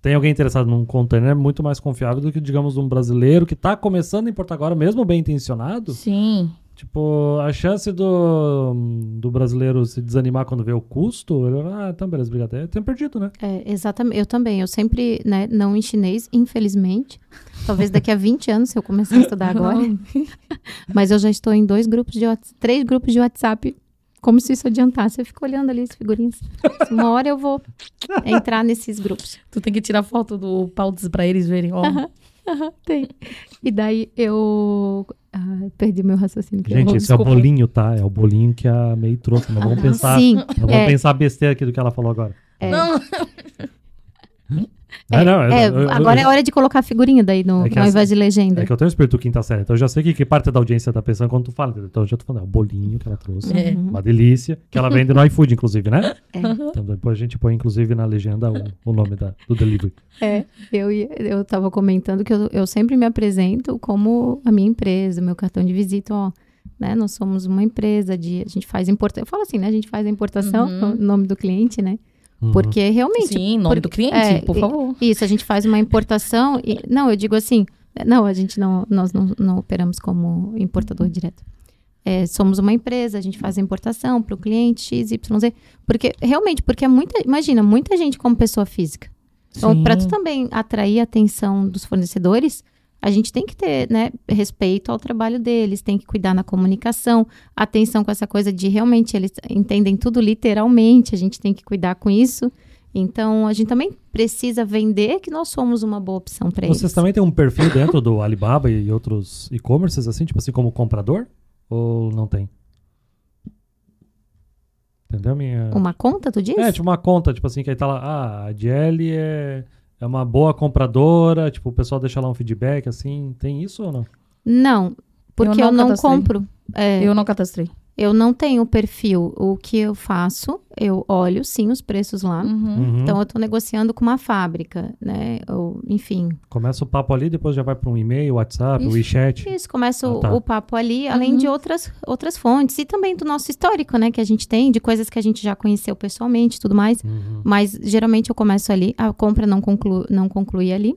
tem alguém interessado num container, é muito mais confiável do que, digamos, um brasileiro que tá começando a importar agora, mesmo bem intencionado. Sim. Tipo, a chance do, do brasileiro se desanimar quando vê o custo, ele, ah, então beleza, obrigado. É, tem perdido, né? É, exatamente. Eu também. Eu sempre, né, não em chinês, infelizmente. Talvez daqui a 20 anos, se eu começar a estudar agora. Mas eu já estou em dois grupos de WhatsApp, três grupos de WhatsApp, como se isso adiantasse. Eu fico olhando ali as figurinhas. Uma hora eu vou entrar nesses grupos. Tu tem que tirar foto do Pautas para eles verem, ó. Aham, tem. E daí eu. Ah, perdi meu raciocínio. que eu- Gente, esse é o bolinho, tá? É o bolinho que a May trouxe. Não vamos Ah, pensar. Sim. Não vamos É. pensar besteira aqui do que ela falou agora. É. Não, É, não, É, eu- eu- agora eu- é hora de colocar a figurinha daí no, É ao invés de legenda. É que eu tenho espírito quinta série, então eu já sei que, que parte da audiência tá pensando quando tu fala. Então eu já tô falando, é o bolinho que ela trouxe. É. Uma delícia. Que ela vende no iFood, inclusive, né? É. Então depois a gente põe, inclusive, na legenda o, o nome da, do delivery. É, eu, eu tava comentando que eu, eu sempre me apresento como a minha empresa, meu cartão de visita, ó. Né? Nós somos uma empresa de. A gente faz importação. Eu falo assim, né? A gente faz a importação, Uhum. o nome do cliente, né? Uhum. Porque realmente. sim, nome do cliente, é, por favor. Isso, a gente faz uma importação. E, não, eu digo assim. Não, a gente não. Nós não, não operamos como importador direto. É, somos uma empresa, a gente faz a importação para o cliente XYZ. Porque, realmente, porque é muita. Imagina, muita gente como pessoa física. Então, para tu também atrair a atenção dos fornecedores, a gente tem que ter né, respeito ao trabalho deles, tem que cuidar na comunicação, atenção com essa coisa de realmente eles entendem tudo literalmente, a gente tem que cuidar com isso. Então, a gente também precisa vender que nós somos uma boa opção para eles. Vocês também têm um perfil dentro do Alibaba e outros e-commerces, assim, tipo assim, como comprador? Ou não tem? Entendeu minha... Uma conta, tu diz? É, tipo uma conta, tipo assim, que aí tá lá, ah, a Jelly é, é uma boa compradora, tipo, o pessoal deixa lá um feedback, assim, tem isso ou não? Não, porque Eu eu não não, cadastrei. compro. É, Eu não cadastrei. Eu não tenho perfil. O que eu faço, eu olho sim os preços lá. Uhum. Uhum. Então, eu estou negociando com uma fábrica, né? Ou, enfim, Começa o papo ali, depois já vai para um e-mail, WhatsApp, Isso. WeChat. isso. Começa o, Ah, tá. o papo ali, além Uhum. de outras, outras fontes. E também do nosso histórico, né? Que a gente tem, de coisas que a gente já conheceu pessoalmente e tudo mais. Uhum. Mas, geralmente, eu começo ali. A compra não, conclu, não conclui ali.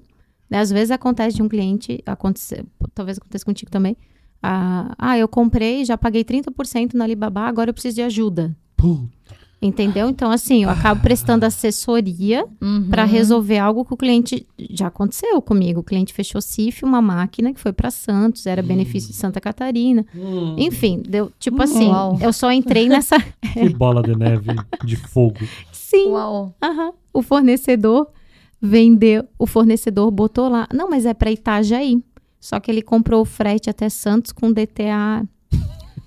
Né, Às vezes, acontece de um cliente, acontece, talvez aconteça contigo também. Ah, ah, eu comprei, já paguei 30% no Alibaba, agora eu preciso de ajuda. Puh, Entendeu? Então, assim, eu acabo prestando assessoria Uhum. para resolver algo que o cliente já aconteceu comigo. O cliente fechou CIF, uma máquina que foi para Santos, era benefício de Santa Catarina. Enfim, deu tipo assim, Uau. eu só entrei nessa que bola de neve de fogo. sim. O fornecedor vendeu, o fornecedor botou lá. Não, mas é para Itajaí. Só que ele comprou o frete até Santos com DTA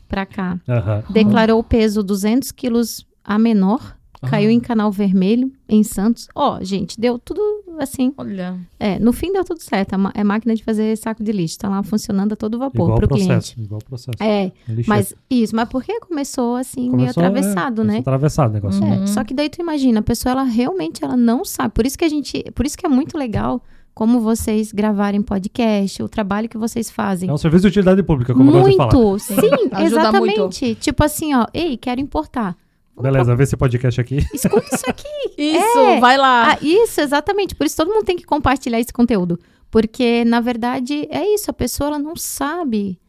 para cá. Aham. Declarou o peso 200 quilos a menor. Caiu Ah. em Canal Vermelho, em Santos. Ó, gente, deu tudo assim. Olha. É, no fim deu tudo certo. É É máquina de fazer saco de lixo. Tá lá funcionando a todo vapor Igual o cliente. processo, igual o processo. É, Lixete. mas isso, mas porque começou assim, meio Começou, atravessado, é, né? começou Atravessado o negócio. É, Uhum. só que daí tu imagina, a pessoa ela realmente ela não sabe. Por isso que a gente, por isso que é muito legal como vocês gravarem podcast, o trabalho que vocês fazem. É um serviço de utilidade pública, como muito, gosto de falar. sim, exatamente. Muito. Tipo assim, ó, ei, quero importar. Beleza, vê esse podcast aqui. Escuta isso aqui. isso, é. vai lá. Ah, isso, exatamente. Por isso todo mundo tem que compartilhar esse conteúdo. Porque, na verdade, é isso. A pessoa ela não sabe.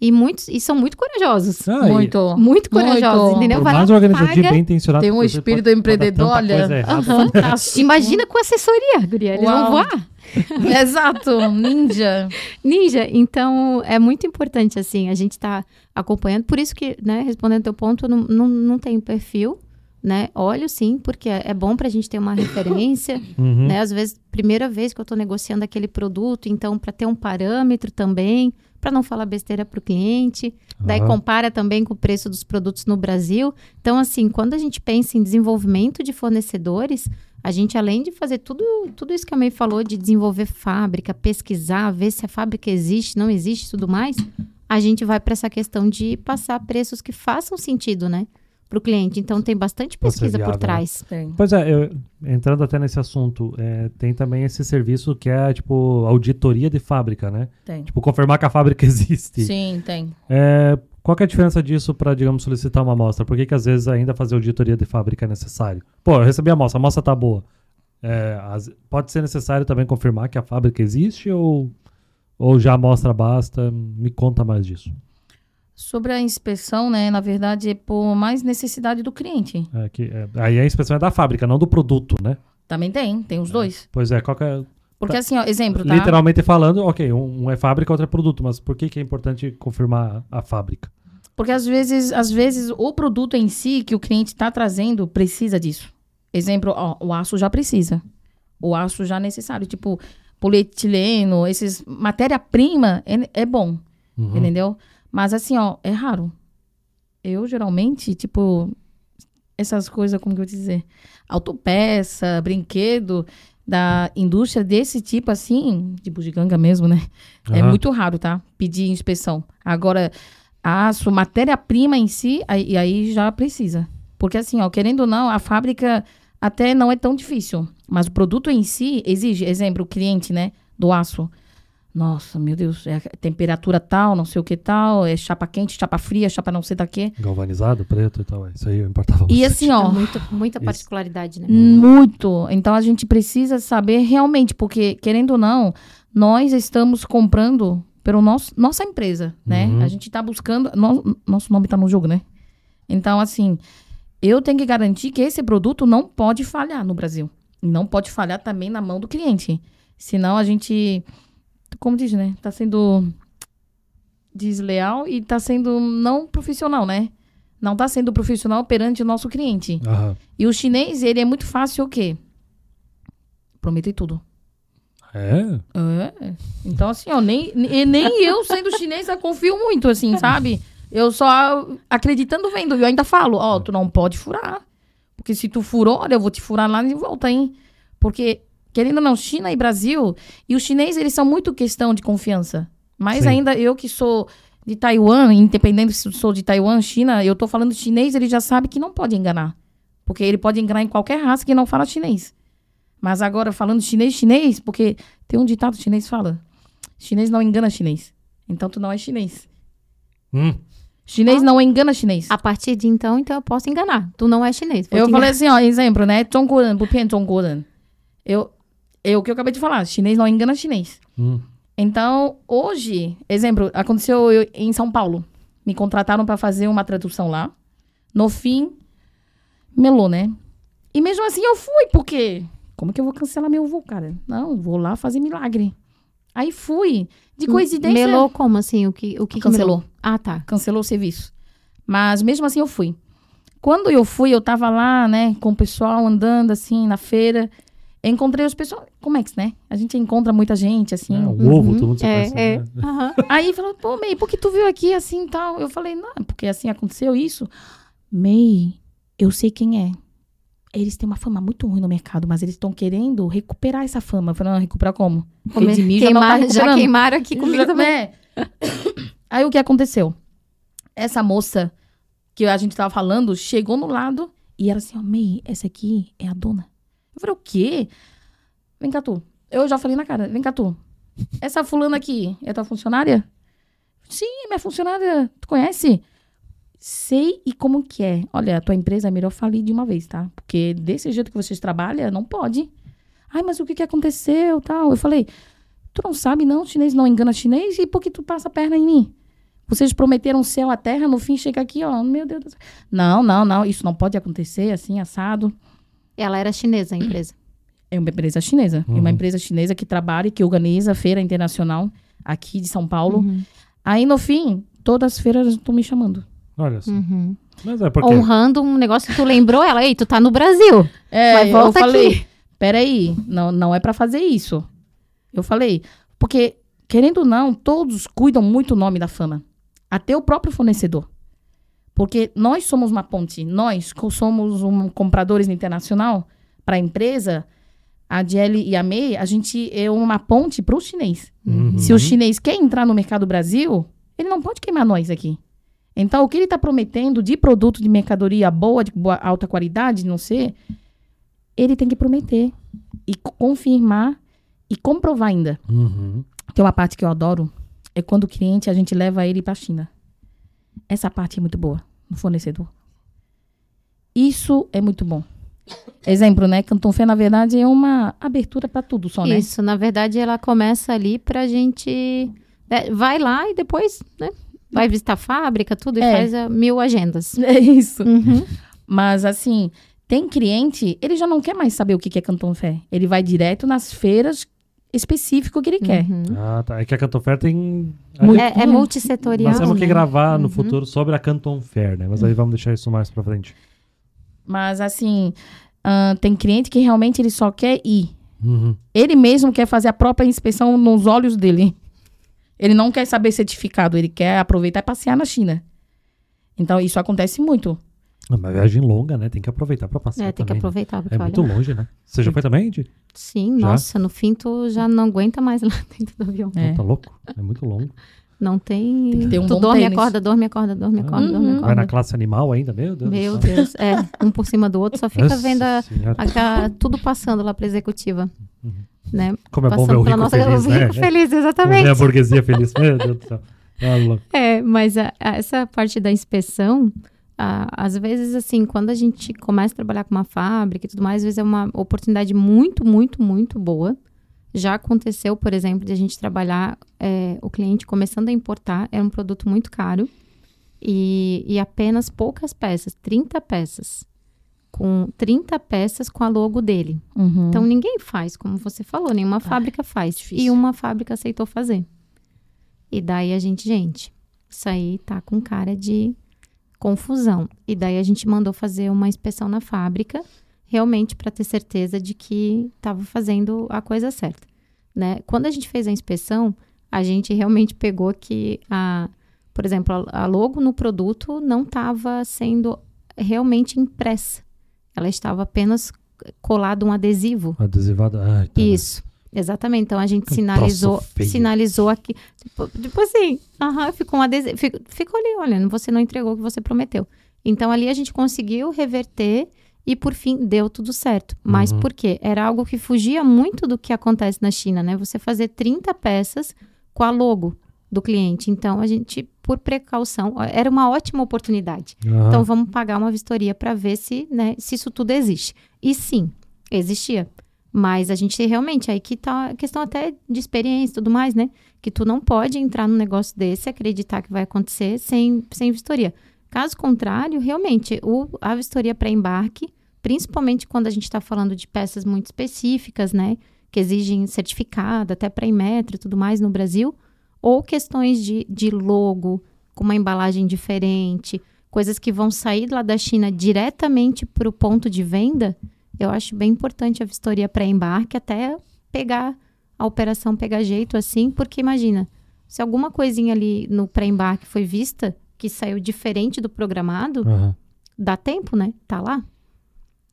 E, muitos, e são muito corajosos. Ah, muito. Muito corajosos, muito. entendeu? Por mais organizadinho, bem intencionado. Tem um espírito empreendedor, olha. Uhum. Imagina com assessoria, Guria. Eles Uau. vão voar. Exato, ninja. Ninja. Então, é muito importante, assim, a gente tá acompanhando. Por isso que, né, respondendo teu ponto, não, não, não tem perfil né? Olho sim, porque é bom para a gente ter uma referência, uhum. né? Às vezes, primeira vez que eu estou negociando aquele produto, então para ter um parâmetro também, para não falar besteira para o cliente. Daí compara também com o preço dos produtos no Brasil. Então, assim, quando a gente pensa em desenvolvimento de fornecedores, a gente, além de fazer tudo, tudo isso que a May falou, de desenvolver fábrica, pesquisar, ver se a fábrica existe, não existe e tudo mais, a gente vai para essa questão de passar preços que façam sentido, né? Para o cliente. Então tem bastante pesquisa viável, por né? trás. Tem. Pois é, eu, entrando até nesse assunto, é, tem também esse serviço que é tipo auditoria de fábrica, né? Tem. Tipo confirmar que a fábrica existe. Sim, tem. É, qual é a diferença disso para, digamos, solicitar uma amostra? Por que, que às vezes ainda fazer auditoria de fábrica é necessário? Pô, eu recebi a amostra, a amostra tá boa. É, as, pode ser necessário também confirmar que a fábrica existe ou, ou já a amostra basta? Me conta mais disso. Sobre a inspeção, né, na verdade, é por mais necessidade do cliente. É que, é, aí a inspeção é da fábrica, não do produto, né? Também tem, tem os é. dois. Pois é, qual que é... Porque tá, assim, ó, exemplo, tá? Literalmente falando, ok, um, um, é fábrica, outro é produto, mas por que, que é importante confirmar a, a fábrica? Porque às vezes, às vezes o produto em si que o cliente está trazendo precisa disso. Exemplo, ó, o aço já precisa. O aço já é necessário. Tipo, polietileno, esses matéria-prima é, é bom. Uhum. Entendeu? Mas assim, ó, é raro. Eu geralmente, tipo, essas coisas, como que eu vou dizer? Autopeça, brinquedo da indústria desse tipo, assim, de bugiganga mesmo, né? Uhum. É muito raro, tá? Pedir inspeção. Agora, aço, matéria-prima em si, aí, aí já precisa. Porque assim, ó, querendo ou não, a fábrica até não é tão difícil. Mas o produto em si exige, exemplo, o cliente, né, do aço. Nossa, meu Deus, é temperatura tal, não sei o que tal, é chapa quente, chapa fria, chapa não sei da que. Galvanizado, preto e tal, é, isso aí eu importava E assim, ó. É muito, muita particularidade, né? Muito. Então a gente precisa saber realmente, porque, querendo ou não, nós estamos comprando nosso, nossa empresa, né? Uhum. A gente está buscando. No, nosso nome está no jogo, né? Então, assim, eu tenho que garantir que esse produto não pode falhar no Brasil. E não pode falhar também na mão do cliente. Senão a gente como diz, né? Tá sendo desleal e tá sendo não profissional, né? Não tá sendo profissional perante o nosso cliente. E o chinês, ele é muito fácil o quê? Prometer tudo. É? É. Então, assim, ó, nem, nem eu, sendo chinês, eu confio muito, assim, sabe? Eu só acreditando vendo. Eu ainda falo, ó, tu não pode furar. Porque se tu furou, olha, eu vou te furar lá de volta, hein? Porque Querendo ou não, China e Brasil, e os chineses, eles são muito questão de confiança. Mas Sim. ainda eu que sou de Taiwan, independente se sou de Taiwan, China, eu tô falando chinês, ele já sabe que não pode enganar. Porque ele pode enganar em qualquer raça que não fala chinês. Mas agora, falando chinês, chinês, porque tem um ditado chinês que fala: chinês não engana chinês. Então tu não é chinês. Hum. Chinês ah. não engana chinês. A partir de então, então eu posso enganar. Tu não é chinês. Eu falei assim, ó, exemplo, né? Eu, é o que eu acabei de falar. Chinês não engana chinês. Hum. Então, hoje, exemplo, aconteceu eu, em São Paulo. Me contrataram para fazer uma tradução lá. No fim, melou, né? E mesmo assim eu fui, porque como que eu vou cancelar meu voo, cara? Não, vou lá fazer milagre. Aí fui. De coincidência. Melou como assim? O que, o que cancelou? Que ah, tá. Cancelou o serviço. Mas mesmo assim eu fui. Quando eu fui, eu tava lá, né, com o pessoal andando assim na feira encontrei os pessoal, como é que, né? A gente encontra muita gente, assim. É, o uhum. ovo, todo mundo se é, é. Né? Uhum. Aí falou, pô, May, por que tu viu aqui assim e tal? Eu falei, não, porque assim aconteceu isso. May, eu sei quem é. Eles têm uma fama muito ruim no mercado, mas eles estão querendo recuperar essa fama. Eu falei, não, recuperar como? Porque de mim Queimar, já, tá já queimaram aqui comigo já, também. É. Aí o que aconteceu? Essa moça que a gente tava falando chegou no lado e ela assim, ó, oh, May, essa aqui é a dona. Eu falei, o quê? Vem cá, tu. Eu já falei na cara, vem cá tu. Essa fulana aqui é tua funcionária? Sim, é minha funcionária. Tu conhece? Sei e como que é. Olha, a tua empresa é melhor falir de uma vez, tá? Porque desse jeito que vocês trabalham, não pode. Ai, mas o que que aconteceu, tal? Eu falei, tu não sabe não, chinês não engana chinês e por que tu passa a perna em mim? Vocês prometeram céu, a terra, no fim chega aqui, ó, meu Deus do céu. Não, não, não, isso não pode acontecer assim, assado. Ela era chinesa, a empresa. É uma empresa chinesa. É Uhum. uma empresa chinesa que trabalha e que organiza a feira internacional aqui de São Paulo. Uhum. Aí, no fim, todas as feiras estão me chamando. Olha só. Uhum. Mas é porque. Honrando um negócio que tu lembrou ela. Ei, tu tá no Brasil. É, Mas eu volta falei, aqui. peraí, não, não é pra fazer isso. Eu falei, porque, querendo ou não, todos cuidam muito o nome da fama. Até o próprio fornecedor. Porque nós somos uma ponte. Nós somos um, compradores internacional para a empresa, a DL e a MEI, a gente é uma ponte para o chinês. Uhum. Se o chinês quer entrar no mercado Brasil, ele não pode queimar nós aqui. Então, o que ele está prometendo de produto de mercadoria boa, de boa, alta qualidade, não sei, ele tem que prometer e co- confirmar e comprovar ainda. Uhum. Tem uma parte que eu adoro, é quando o cliente, a gente leva ele para a China. Essa parte é muito boa, no fornecedor. Isso é muito bom. Exemplo, né? Canton Fé, na verdade, é uma abertura para tudo só, né? Isso, na verdade, ela começa ali pra gente. né, vai lá e depois, né? Vai visitar a fábrica, tudo, e É. faz ah, mil agendas. É isso. Uhum. Mas, assim, tem cliente, ele já não quer mais saber o que é Canton Fé. Ele vai direto nas feiras específico que ele quer. Uhum. Ah, tá. É que a Canton Fair tem. É, é multissetorial. Nós temos que né? gravar no Uhum. futuro sobre a Canton Fair, né? Mas aí vamos deixar isso mais pra frente. Mas, assim, ah, tem cliente que realmente ele só quer ir. Uhum. Ele mesmo quer fazer a própria inspeção nos olhos dele. Ele não quer saber certificado, ele quer aproveitar e passear na China. Então, isso acontece muito. É Uma viagem longa, né? Tem que aproveitar pra passar. É, tem que também, né? aproveitar, porque É olha. muito longe, né? Você já foi também, Di? Sim, Já? nossa, no fim tu já não aguenta mais lá dentro do avião. É. Não, tá louco? É muito longo. Não tem. Tem que ter um tu bom dorme, tênis. acorda, dorme, acorda, dorme, acorda, Uhum. dorme, Vai acorda. na classe animal ainda, meu Deus. Meu do céu. Deus, é, um por cima do outro, só fica Nossa vendo a, Senhora. a- tudo passando lá pra executiva. Uhum. Né? Como é bom ver Passando o rico nossa feliz, né? rico feliz, ver a exatamente. burguesia feliz. Meu Deus do céu. Tá louco. É, mas a- a- essa parte da inspeção, a- às vezes, assim, quando a gente começa a trabalhar com uma fábrica e tudo mais, às vezes é uma oportunidade muito, muito, muito boa. Já aconteceu, por exemplo, de a gente trabalhar, é, o cliente começando a importar, era um produto muito caro e, e apenas poucas peças, 30 peças. Com 30 peças com a logo dele. Uhum. Então ninguém faz, como você falou, nenhuma fábrica faz. difícil. E uma fábrica aceitou fazer. E daí a gente, gente, isso aí tá com cara de confusão. E daí a gente mandou fazer uma inspeção na fábrica, realmente para ter certeza de que estava fazendo a coisa certa, né? Quando a gente fez a inspeção, a gente realmente pegou que a, por exemplo, a, logo no produto não estava sendo realmente impressa. Ela estava apenas colado um adesivo. Adesivada. Ai, tá Isso. Exatamente. Então a gente sinalizou, sinalizou aqui. Tipo, tipo assim, aham, ficou um adesivo. Ficou, ficou ali, olha, você não entregou o que você prometeu. Então ali a gente conseguiu reverter e por fim deu tudo certo. Mas Uhum. por quê? Era algo que fugia muito do que acontece na China, né? Você fazer 30 peças com a logo do cliente. Então a gente, por precaução, era uma ótima oportunidade. Aham. Então vamos pagar uma vistoria para ver se, né, se isso tudo existe. E sim, existia. Mas a gente realmente, aí que tá questão até de experiência e tudo mais, né? Que tu não pode entrar num negócio desse, acreditar que vai acontecer sem, sem vistoria. Caso contrário, realmente, o, a vistoria para embarque, principalmente quando a gente está falando de peças muito específicas, né? Que exigem certificado, até para Inmetro e tudo mais no Brasil, ou questões de, de logo, com uma embalagem diferente, coisas que vão sair lá da China diretamente para o ponto de venda, eu acho bem importante a vistoria pré-embarque até pegar a operação pegar jeito assim, porque imagina, se alguma coisinha ali no pré-embarque foi vista que saiu diferente do programado, Aham. dá tempo, né? Tá lá.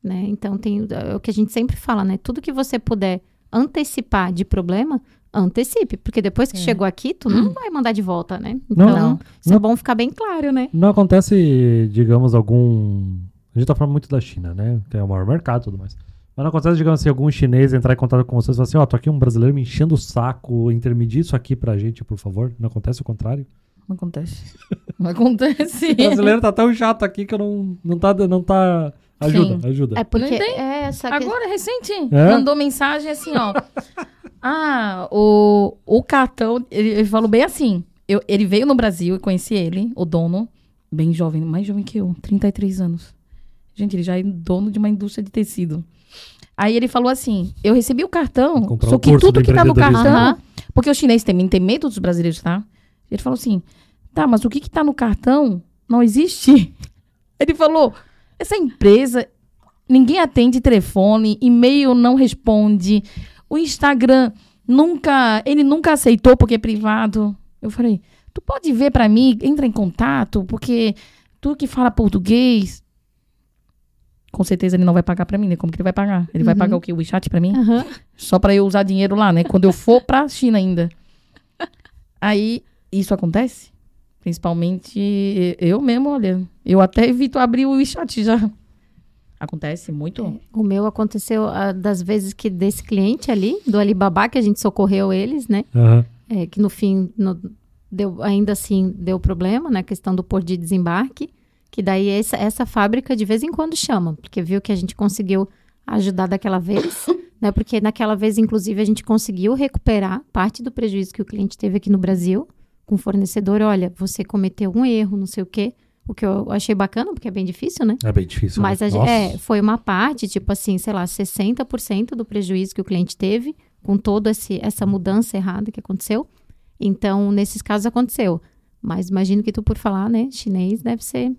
Né? Então tem é o que a gente sempre fala, né? Tudo que você puder antecipar de problema, antecipe, porque depois que É. chegou aqui, tu não vai mandar de volta, né? Não, Então, não. isso Não. é bom ficar bem claro, né? Não acontece, digamos, algum. A gente tá falando muito da China, né? Que é o maior mercado e tudo mais. Mas não acontece, digamos assim, algum chinês entrar em contato com vocês e falar assim, ó, oh, tô aqui um brasileiro me enchendo o saco, intermedie isso aqui pra gente, por favor. Não acontece o contrário? Não acontece. Não acontece. o brasileiro tá tão chato aqui que eu não, não tá... Não tá... Ajuda, Sim. ajuda. É porque é essa Agora, recente, é? mandou mensagem assim, ó. ah, o, o cartão, ele, ele falou bem assim. Eu, ele veio no Brasil, eu conheci ele, o dono, bem jovem, mais jovem que eu, 33 anos. Gente, ele já é dono de uma indústria de tecido. Aí ele falou assim: eu recebi o cartão, só que tudo que tá no cartão. Porque o chinês tem, tem medo dos brasileiros, tá? Ele falou assim: tá, mas o que que tá no cartão não existe. Ele falou: essa empresa, ninguém atende telefone, e-mail não responde, o Instagram nunca, ele nunca aceitou porque é privado. Eu falei: tu pode ver para mim, entra em contato, porque tu que fala português, com certeza ele não vai pagar para mim, né? Como que ele vai pagar? Ele uhum. vai pagar o quê? O WeChat para mim? Uhum. Só para eu usar dinheiro lá, né? Quando eu for pra China ainda. Aí, isso acontece? Principalmente eu mesmo, olha. Eu até evito abrir o WeChat já. Acontece muito? É, o meu aconteceu uh, das vezes que desse cliente ali, do Alibaba, que a gente socorreu eles, né? Uhum. É, que no fim, no, deu, ainda assim, deu problema na né? questão do porto de desembarque. Que daí essa, essa fábrica de vez em quando chama, porque viu que a gente conseguiu ajudar daquela vez, né? Porque naquela vez, inclusive, a gente conseguiu recuperar parte do prejuízo que o cliente teve aqui no Brasil com o fornecedor. Olha, você cometeu um erro, não sei o quê. O que eu achei bacana, porque é bem difícil, né? É bem difícil. Mas né? a, é, foi uma parte, tipo assim, sei lá, 60% do prejuízo que o cliente teve com toda essa mudança errada que aconteceu. Então, nesses casos aconteceu. Mas imagino que tu, por falar, né, chinês, deve ser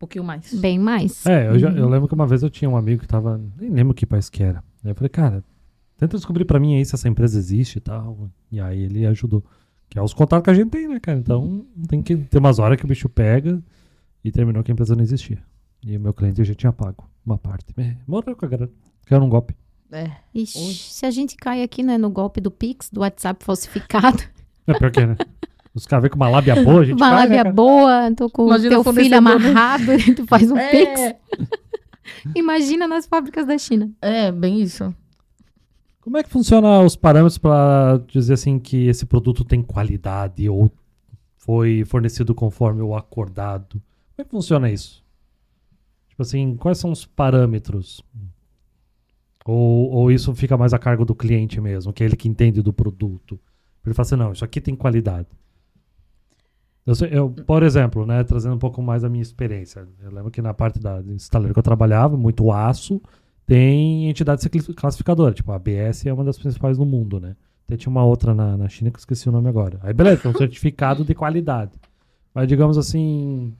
pouquinho mais. Bem mais. É, eu, já, eu uhum. lembro que uma vez eu tinha um amigo que tava. Nem lembro que país que era. Aí eu falei, cara, tenta descobrir pra mim aí se essa empresa existe e tal. E aí ele ajudou. Que é os contatos que a gente tem, né, cara? Então tem que ter umas horas que o bicho pega e terminou que a empresa não existia. E o meu cliente já tinha pago uma parte. É, morreu com a grana. Quero um golpe. É. Ixi, se a gente cai aqui, né, no golpe do Pix, do WhatsApp falsificado. É pior que, né? Os caras vêm com uma lábia boa, a gente Uma faz, lábia né, boa, tô com o teu filho amarrado, e tu faz um é. pix. Imagina nas fábricas da China. É, bem isso. Como é que funciona os parâmetros para dizer assim que esse produto tem qualidade ou foi fornecido conforme o acordado? Como é que funciona isso? Tipo assim, quais são os parâmetros? Ou, ou isso fica mais a cargo do cliente mesmo, que é ele que entende do produto? Ele fala assim, não, isso aqui tem qualidade. Eu, eu, por exemplo, né, trazendo um pouco mais a minha experiência. Eu lembro que na parte da instalação que eu trabalhava, muito aço, tem entidade classificadora. Tipo, a ABS é uma das principais no mundo, né? Até tinha uma outra na, na China que eu esqueci o nome agora. Aí, beleza, tem um certificado de qualidade. Mas, digamos assim,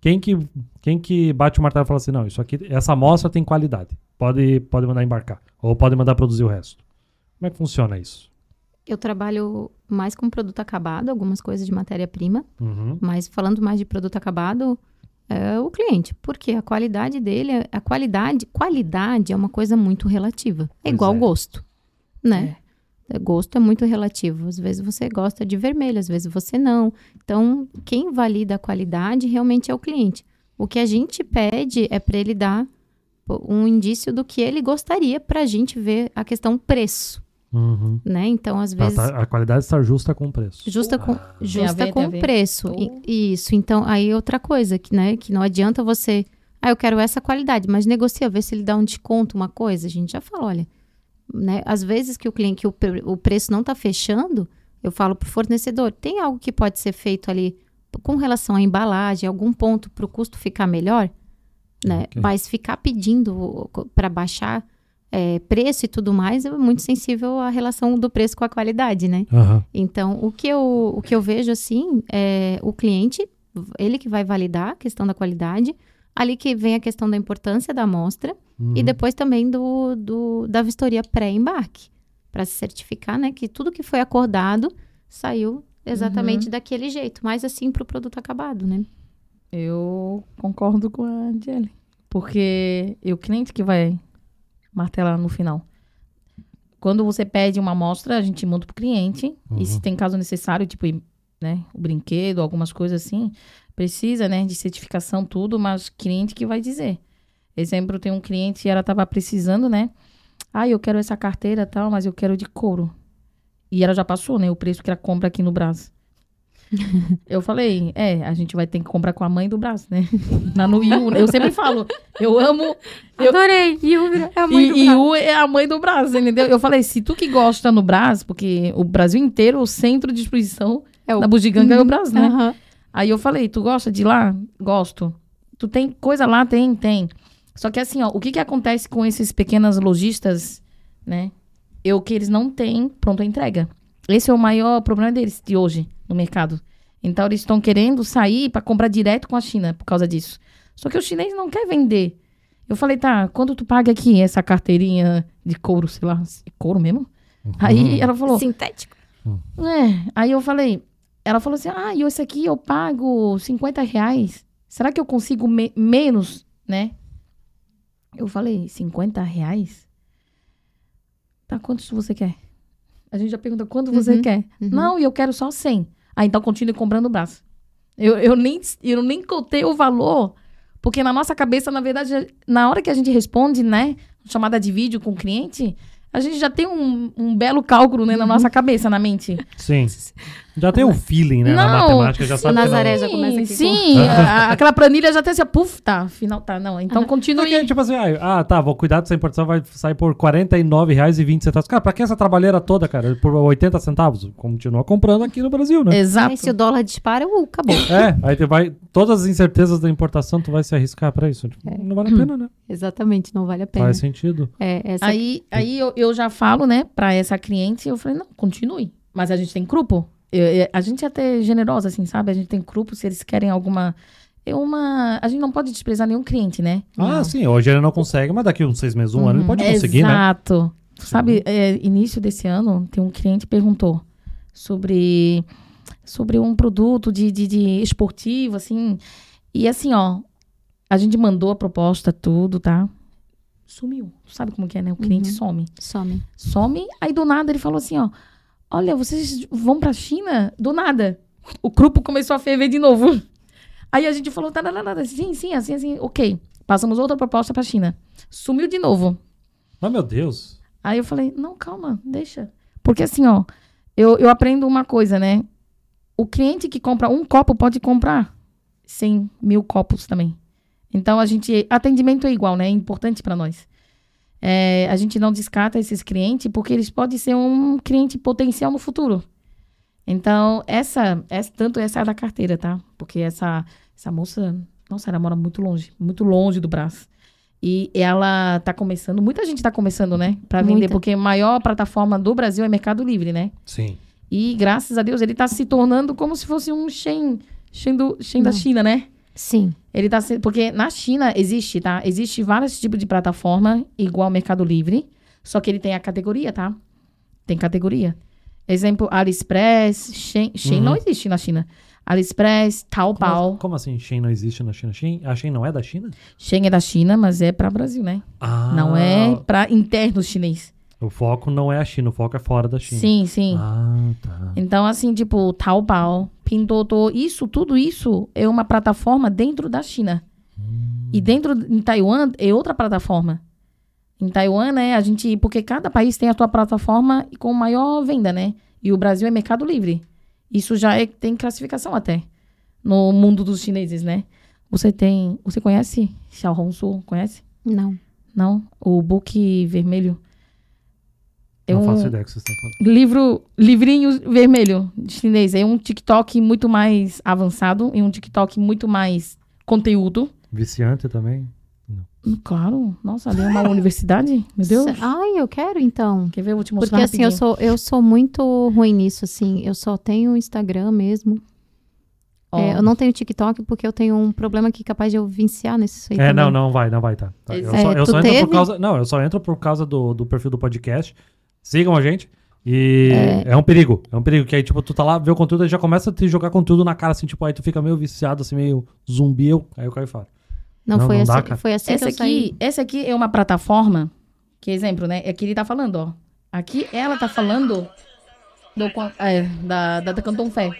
quem que, quem que bate o martelo e fala assim, não, isso aqui, essa amostra tem qualidade. Pode, pode mandar embarcar. Ou pode mandar produzir o resto. Como é que funciona isso? Eu trabalho mais com produto acabado, algumas coisas de matéria-prima, uhum. mas falando mais de produto acabado, é o cliente, porque a qualidade dele, a qualidade, qualidade é uma coisa muito relativa. É pois igual é. gosto, né? É. Gosto é muito relativo. Às vezes você gosta de vermelho, às vezes você não. Então, quem valida a qualidade realmente é o cliente. O que a gente pede é para ele dar um indício do que ele gostaria para a gente ver a questão preço. Uhum. Né? Então, às vezes. A, a, qualidade está justa com o preço. Justa com, ah. justa ver, com o preço. E, isso. Então, aí outra coisa, que, né, que não adianta você. Ah, eu quero essa qualidade, mas negocia, ver se ele dá um desconto, uma coisa. A gente já falou, olha. Né, às vezes que o cliente, que o, o preço não está fechando, eu falo para o fornecedor: tem algo que pode ser feito ali com relação à embalagem, algum ponto para o custo ficar melhor? Né? Okay. Mas ficar pedindo para baixar é, preço e tudo mais é muito sensível à relação do preço com a qualidade, né? Uhum. Então, o que, eu, o que eu vejo assim é o cliente, ele que vai validar a questão da qualidade, ali que vem a questão da importância da amostra uhum. e depois também do, do da vistoria pré-embarque, para se certificar, né, que tudo que foi acordado saiu exatamente uhum. daquele jeito, mais assim para o produto acabado, né? Eu concordo com a Jelly, porque o cliente que vai martelar no final. Quando você pede uma amostra, a gente manda pro cliente. Uhum. E se uhum. tem caso necessário, tipo, né, o brinquedo, algumas coisas assim, precisa, né, de certificação, tudo, mas cliente que vai dizer. Exemplo, tem um cliente e ela tava precisando, né? Ah, eu quero essa carteira tal, mas eu quero de couro. E ela já passou, né? O preço que ela compra aqui no Brasil. eu falei, é, a gente vai ter que comprar com a mãe do braço, né? Na no Iu, né? Eu sempre falo, eu amo. Eu, Adorei! Iu é a mãe e, do Iu é a mãe do Brasil, entendeu? Eu falei, se tu que gosta no Brasil, porque o Brasil inteiro, o centro de exposição É o- da Bugiganga é o Brasil, né? Aham. Aí eu falei, tu gosta de lá? Gosto. Tu tem coisa lá? Tem, tem. Só que assim, ó, o que que acontece com esses pequenas lojistas, né? Eu que eles não têm pronta entrega. Esse é o maior problema deles de hoje no mercado. Então eles estão querendo sair para comprar direto com a China por causa disso. Só que o chinês não quer vender. Eu falei, tá, quando tu paga aqui essa carteirinha de couro, sei lá, couro mesmo? Aí ela falou, Sintético. é, aí eu falei, ela falou assim, ah, e esse aqui eu pago 50 reais. Será que eu consigo me- menos, né? Eu falei, 50 reais? Tá, quantos você quer? A gente já pergunta, quanto você Uhum, quer? uhum. Não, e eu quero só 100. Ah, então continue comprando o braço. Eu, eu, nem, eu nem cotei o valor, porque na nossa cabeça, na verdade, na hora que a gente responde, né, chamada de vídeo com o cliente, a gente já tem um, um belo cálculo, né, na Uhum. nossa cabeça, na mente. Sim. Já tem um feeling, né? na Não, matemática, já o sabe que não- Nazaré já começa aqui. Sim, a- aquela planilha já tem assim, puf, tá, final, tá, não. Então continue. Porque, tipo assim, ah, tá, vou cuidar dessa importação, vai sair por R$ 49,20. Cara, pra que essa trabalheira toda, cara? Por 80 centavos? Continua comprando aqui no Brasil, né? Exato. Aí, se o dólar dispara, uh, acabou. É, aí tu vai. Todas as incertezas da importação, tu vai se arriscar pra isso. Tipo, Não vale a pena, né? Exatamente, não vale a pena. Faz sentido. É, essa Aí, aí eu, eu já falo, né, pra essa cliente, eu falei, não, continue. Mas a gente tem grupo. Eu- eu- a gente é até generosa, assim, sabe? A gente tem grupo, se eles querem alguma. É uma. A gente não pode desprezar nenhum cliente, né? Ah, sim, hoje ele não consegue, mas daqui uns seis meses, um ano, ele pode conseguir, né? Exato. Sabe, é, início desse ano, tem um cliente que perguntou sobre, sobre um produto de, de, de esportivo, assim. E assim, ó, a gente mandou a proposta, tudo, tá? Sumiu. Sabe como que é, né? O cliente Uhum. some. some. Some, aí do nada ele falou assim, ó. Olha, vocês vão pra China? Do nada. O grupo começou a ferver de novo. Aí a gente falou, tá, tá, tá, tá, sim, sim, assim, assim, ok. Passamos outra proposta pra China. Sumiu de novo. Mas, meu Deus. Aí eu falei, não, calma, deixa. Porque assim, ó, eu, eu aprendo uma coisa, né? O cliente que compra um copo pode comprar 100 mil copos também. Então, a gente... Atendimento é igual, né? É importante para nós. É, a gente não descarta esses clientes porque eles podem ser um cliente potencial no futuro. Então, essa, essa tanto essa é da carteira, tá? Porque essa, essa moça, nossa, ela mora muito longe, muito longe do braço. E ela tá começando, muita gente tá começando, né? Pra vender, Muita. porque a maior plataforma do Brasil é Mercado Livre, né? Sim. E graças a Deus ele tá se tornando como se fosse um Shen, Shen, do, Shen da. China, né? Sim. Ele tá porque na China existe, tá? Existe vários tipos de plataforma igual ao Mercado Livre, só que ele tem a categoria, tá? Tem categoria. Exemplo, AliExpress, Shein, Shein Uhum. não existe na China. AliExpress, Taobao. Como, como assim Shein não existe na China? Shein, a Shein não é da China? Shein é da China, mas é para Brasil, né? Ah, Não é para interno chinês. O foco não é a China, o foco é fora da China. Sim, sim. Ah, tá. Então, assim, tipo, Taobao, Pinduoduo, isso, tudo isso é uma plataforma dentro da China. E dentro, em Taiwan, é outra plataforma. Em Taiwan, né, a gente... Porque cada país tem a sua plataforma com maior venda, né? E o Brasil é mercado livre. Isso já é, tem classificação até. No mundo dos chineses, né? Você tem... Você conhece Xiaohongshu? Conhece? Não. Não? O book vermelho? É não um- faço ideia que vocês estão falando. livro, livrinho vermelho de chinês. É um TikTok muito mais avançado e um TikTok muito mais conteúdo. Viciante também? Claro. Nossa, ali é uma universidade? Meu Deus. Ai, eu quero então. Quer ver? Eu vou te mostrar Porque assim, eu rapidinho. sou, eu sou muito ruim nisso, assim. Eu só tenho Instagram mesmo. Ó, É, eu não tenho TikTok porque eu tenho um problema que é capaz de eu viciar nesse aí É, não, também. não vai, não vai, tá. Tá, Eu, É, só, eu só entro teve? por causa. Não, eu só entro por causa do, do perfil do podcast. Sigam a gente. E é. um perigo. É um perigo. Que aí, tipo, tu tá lá, vê o conteúdo e já começa a te jogar conteúdo na cara, assim, tipo, aí tu fica meio viciado, assim, meio zumbi, eu, aí eu caio fora. Não, Não, foi, não assim, dá, foi assim essa que eu saí. aqui, essa aqui é uma plataforma, que exemplo, né? É que ele tá falando, ó. Aqui ela tá falando do, é, da, da, da Canton Fé.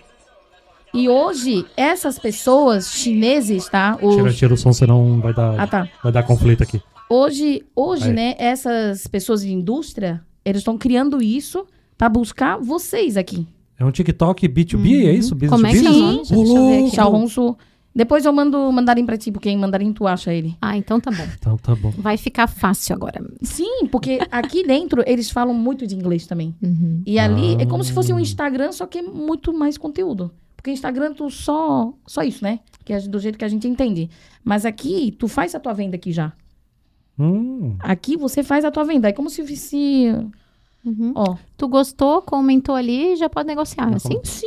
E hoje, essas pessoas chineses, tá? Os... Tira, tira o som, senão vai dar, Ah, tá. vai dar conflito aqui. Hoje, hoje Aí. né, essas pessoas de indústria, eles estão criando isso pra buscar vocês aqui. É um TikTok B2B, é isso? Business Como é to que é o nome? Deixa eu ver aqui. Depois eu mando mandarim pra ti, porque em mandarim tu acha ele. Ah, então tá bom. Então tá bom. Vai ficar fácil agora. Sim, porque aqui dentro eles falam muito de inglês também. Uhum. E ali é como Ah. se fosse um Instagram, só que é muito mais conteúdo. Porque Instagram tu só só isso, né? Que é do jeito que a gente entende. Mas aqui tu faz a tua venda aqui já. Hum, Aqui você faz a tua venda. É como se fosse, Uhum. ó, Tu gostou, comentou ali, já pode negociar, assim? sim.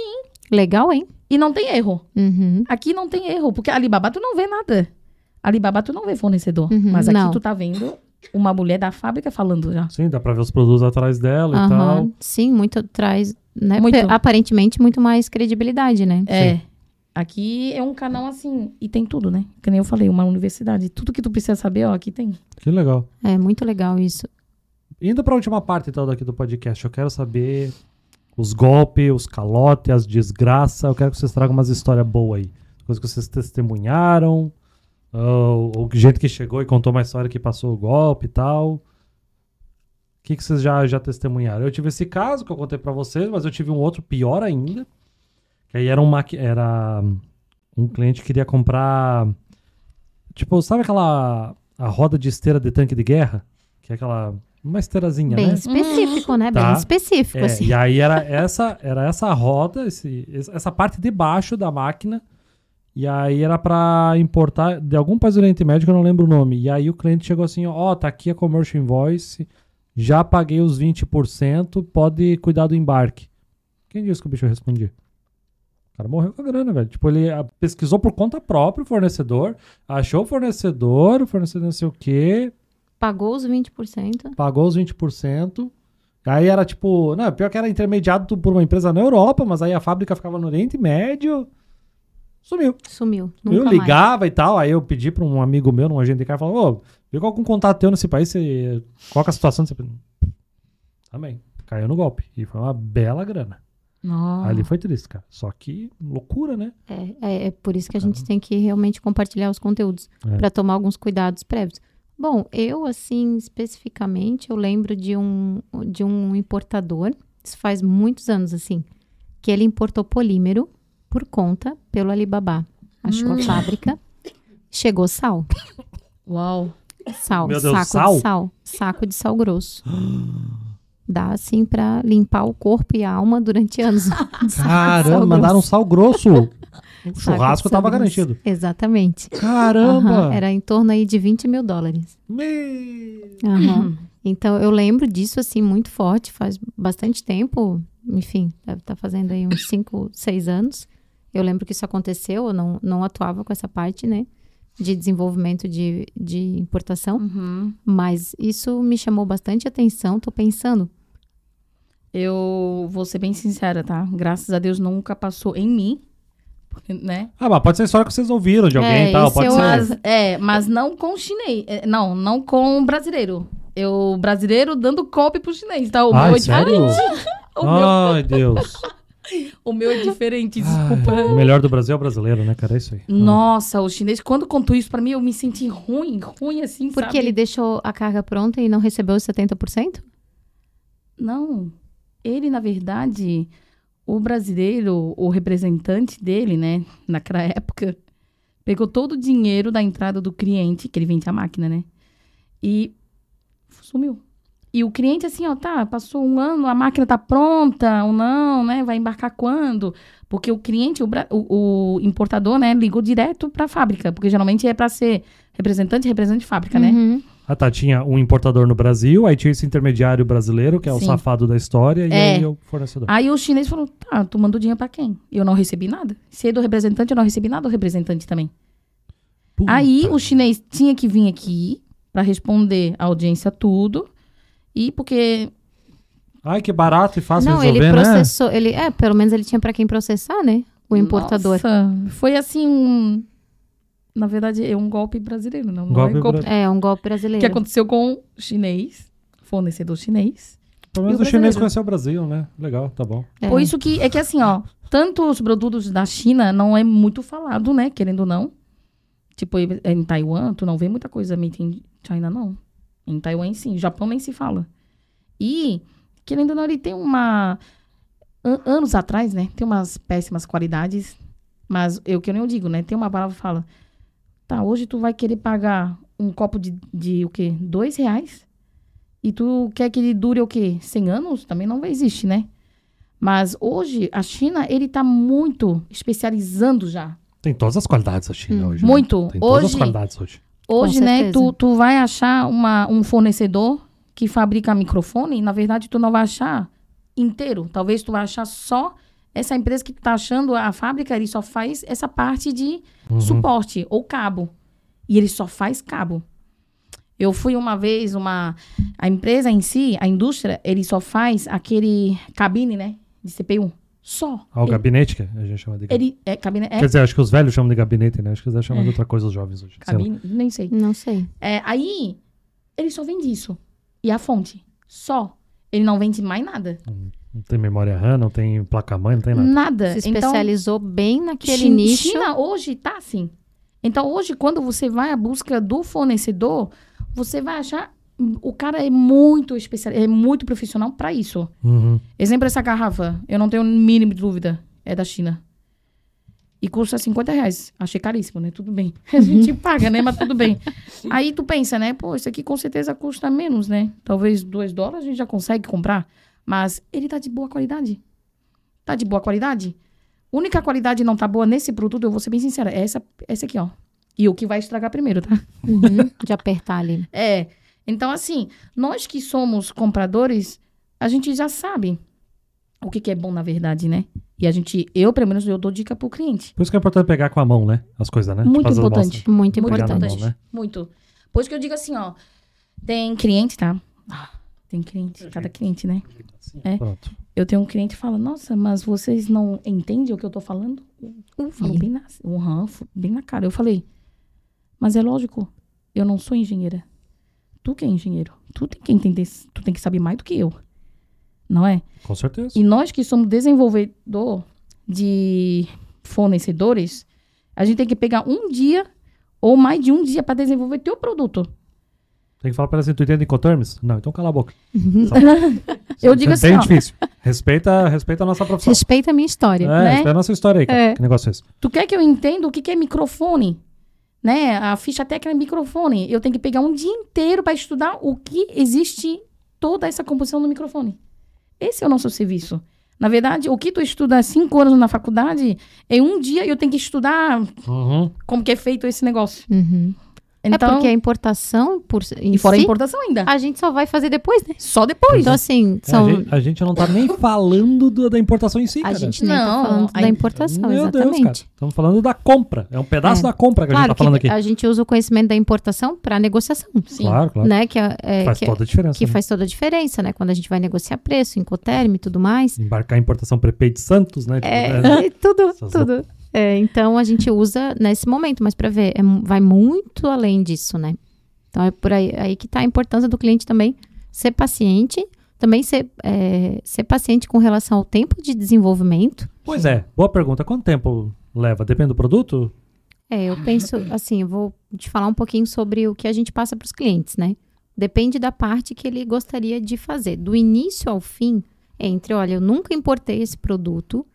Legal, hein? E não tem erro. Uhum. Aqui não tem erro, porque Alibaba tu não vê nada. Alibaba tu não vê fornecedor. Uhum, Mas aqui não. tu tá vendo uma mulher da fábrica falando já. sim, dá pra ver os produtos atrás dela e Aham. tal. Sim, muito traz, né? Muito. Aparentemente, muito mais credibilidade, né? É. Aqui é um canal assim, e tem tudo, né? Que nem eu falei, uma universidade. Tudo que tu precisa saber, ó, aqui tem. Que legal. É muito legal isso. Indo pra última parte, então, daqui do podcast, eu quero saber os golpes, os calotes, as desgraças. Eu quero que vocês tragam umas histórias boas aí. Coisas que vocês testemunharam. Ou, ou gente que chegou e contou uma história que passou o golpe e tal. O que, que vocês já, já testemunharam? Eu tive esse caso que eu contei pra vocês, mas eu tive um outro pior ainda. Que aí era um, maqui- era um cliente que queria comprar. Tipo, sabe aquela a roda de esteira de tanque de guerra? Que é aquela. Uma esteirazinha, Bem né? específico, né? Bem Tá. específico, É, assim. e aí era essa, era essa roda, esse, essa parte de baixo da máquina. E aí era pra importar de algum país do Oriente Médio, que eu não lembro o nome. E aí o cliente chegou assim, ó, tá aqui a commercial invoice, já paguei os 20%, pode cuidar do embarque. Quem disse que o bicho respondia? Cara morreu com a grana, velho. Tipo, ele ah, pesquisou por conta própria o fornecedor, achou o fornecedor, o fornecedor não sei o quê, Pagou os 20%. pagou os 20%. Aí era tipo, não, pior que era intermediado por uma empresa na Europa, mas aí a fábrica ficava no Oriente Médio. Sumiu. Sumiu. eu Nunca mais. ligava e tal, aí eu pedi pra um amigo meu, num agente de carro, falou, ô, vê qual algum contato teu nesse país, você... qual é a situação desse... Também, caiu no golpe. E foi uma bela grana. Nossa. Ali foi triste, cara. Só que loucura, né? É, é, é por isso que a gente tem que realmente compartilhar os conteúdos É. para tomar alguns cuidados prévios. Bom, eu assim especificamente eu lembro de um de um importador, isso faz muitos anos assim, que ele importou polímero por conta pelo Alibaba. Achou a fábrica, chegou sal, Uau. sal, Meu Deus, saco sal? de sal, saco de sal grosso. Dá assim para limpar o corpo e a alma durante anos. Caramba, mandaram um sal grosso. O churrasco sal tava grosso. garantido. Exatamente. Caramba! Aham, era em torno aí de 20 mil dólares. Me- Aham. Então, eu lembro disso, assim, muito forte, faz bastante tempo, enfim, deve estar fazendo aí uns 5, 6 anos. Eu lembro que isso aconteceu, eu não, não atuava com essa parte, né, de desenvolvimento de, de importação, Uhum. mas isso me chamou bastante atenção, tô pensando, Eu vou ser bem sincera, tá? Graças a Deus nunca passou em mim, porque, né? Ah, mas pode ser história que vocês ouviram de alguém É, e tal, pode eu ser. Mas, é, mas não com chinês. É, Não, não com brasileiro. Eu, brasileiro, dando golpe pro chinês, tá? O Ai, meu é sério? diferente. O, meu, Ai, Deus. o meu é diferente, desculpa. Ai, o melhor do Brasil é o brasileiro, né, cara? É isso aí. Nossa, o chinês, quando contou isso pra mim, eu me senti ruim, ruim assim, porque sabe? ele deixou a carga pronta e não recebeu os 70%? Não. Ele, na verdade, o brasileiro, o representante dele, né, naquela época, pegou todo o dinheiro da entrada do cliente, que ele vende a máquina, né? E sumiu. E o cliente, assim, ó, tá, passou um ano, a máquina tá pronta ou não, né? Vai embarcar quando? Porque o cliente, o, o- importador, né, ligou direto pra fábrica, porque geralmente é pra ser representante, representante de fábrica, né? Ah, tá. Tinha um importador no Brasil, aí tinha esse intermediário brasileiro, que é o Sim. safado da história, e É. aí o fornecedor. Aí o chinês falou: tá, tu mandou dinheiro pra quem? E eu não recebi nada. Se é do representante, eu não recebi nada do representante também. Puta. Aí o chinês tinha que vir aqui pra responder a audiência tudo. E porque. Ai, que barato e fácil Não, resolver, ele né? processou, ele, é, pelo menos ele tinha para quem processar, né, o importador. Nossa, foi assim um. Na verdade, é um golpe brasileiro, não, não Golpe é golpe. bra- É, um golpe brasileiro. que aconteceu com o chinês, fornecedor chinês. Pelo menos o, chinês conheceu o Brasil, né? Legal, tá bom. É. Por isso que é que assim, ó, tanto os produtos da China não é muito falado, né? Querendo ou não. Tipo, em Taiwan, tu não vê muita coisa made in China, não. Em Taiwan, sim. Japão nem se fala. E, querendo ou não, ele tem uma... An anos atrás, né? Tem umas péssimas qualidades. Mas, eu que nem eu digo, né? Tem uma palavra que fala... Tá, hoje tu vai querer pagar um copo de, de o quê? Dois reais? E tu quer que ele dure o quê? 100 anos? Também não existe, né? Mas hoje, a China, ele tá muito especializando já. Tem todas as qualidades a China hum. hoje. Né? Muito. Né? Tem hoje, todas as qualidades hoje. Hoje, né, tu, tu vai achar uma, um fornecedor que fabrica microfone e, na verdade, tu não vai achar inteiro. Talvez tu vai achar só essa empresa que tu tá achando, a fábrica, ele só faz essa parte de uhum. suporte ou cabo. E ele só faz cabo. Eu fui uma vez, uma. A empresa em si, a indústria, ele só faz aquele cabine, né? De CPU. Só. Ah, o ele, gabinete que a gente chama de gabinete. Ele é cabinete. É. Quer dizer, acho que os velhos chamam de gabinete, né? Acho que eles chamam é. de outra coisa os jovens hoje. Cabine, nem sei. Não sei. É, aí, ele só vende isso. E a fonte. Só. Ele não vende mais nada. Hum, não tem memória RAM, não tem placa-mãe, não tem nada. Nada. Se então, especializou então, bem naquele China, nicho. China hoje tá assim. Então, hoje, quando você vai à busca do fornecedor, você vai achar o cara é muito especial, é muito profissional para isso. Uhum. Exemplo, essa garrafa, eu não tenho mínimo de dúvida, é da China. E custa 50 reais. Achei caríssimo, né? Tudo bem. A gente paga, né? Mas tudo bem. Aí tu pensa, né? Pô, isso aqui com certeza custa menos, né? Talvez 2 dólares a gente já consegue comprar. Mas ele tá de boa qualidade. Tá de boa qualidade? Única qualidade não tá boa nesse produto, eu vou ser bem sincera, é essa, essa aqui, ó. E o que vai estragar primeiro, tá? Uhum, de apertar ali. É. Então, assim, nós que somos compradores, a gente já sabe o que, que é bom na verdade, né? E a gente, eu, pelo menos, eu dou dica pro cliente. Por isso que é importante pegar com a mão, né? As coisas, né? Muito tipo, importante. Muito importante. Mão, né? Muito. Por isso que eu digo assim, ó. Tem cliente, tá? Ah, tem cliente, cada cliente, né? É. Pronto. Eu tenho um cliente que fala, nossa, mas vocês não entendem o que eu tô falando? Eu falo bem na, uhum, bem na cara. Eu falei, mas é lógico, eu não sou engenheira. Tu que é engenheiro. Tu tem que entender, tu tem que saber mais do que eu. Não é? Com certeza. E nós que somos desenvolvedor de fornecedores, a gente tem que pegar um dia ou mais de um dia para desenvolver teu produto. Tem que falar para assim, tu entende Incoterms? Não, então cala a boca. eu digo assim, É bem difícil. Respeita, respeita a nossa profissão. Respeita a minha história. É, né? respeita a nossa história aí, cara. É. Que negócio é esse? Tu quer que eu entenda o que, que é microfone? né? A ficha técnica é microfone. Eu tenho que pegar um dia inteiro para estudar o que existe toda essa composição do microfone. Esse é o nosso serviço. Na verdade, o que tu estuda cinco anos na faculdade, é um dia eu tenho que estudar uhum. como que é feito esse negócio. Uhum. Então, é porque a importação, por e fora si, a importação ainda. A gente só vai fazer depois, né? Só depois. Então, assim, são... É, a, gente, a, gente, não tá nem falando do, da importação em si, A cara. gente nem tá não, tá falando a... da importação, Meu exatamente. Deus, Estamos falando da compra. É um pedaço é. da compra que claro a gente tá falando aqui. a gente usa o conhecimento da importação para negociação. Sim. Claro, claro. Né? Que, é, é faz que, toda a diferença. Que né? faz toda a diferença, né? Quando a gente vai negociar preço, incoterm e tudo mais. Embarcar a importação prepaid Santos, né? É, né? tudo, tudo. É, então, a gente usa nesse momento, mas para ver, é, vai muito além disso, né? Então é por aí, aí que está a importância do cliente também ser paciente, também ser, é, ser paciente com relação ao tempo de desenvolvimento. Pois é, boa pergunta. Quanto tempo leva? Depende do produto? É, eu penso assim, eu vou te falar um pouquinho sobre o que a gente passa para os clientes, né? Depende da parte que ele gostaria de fazer. Do início ao fim, entre, olha, eu nunca importei esse produto,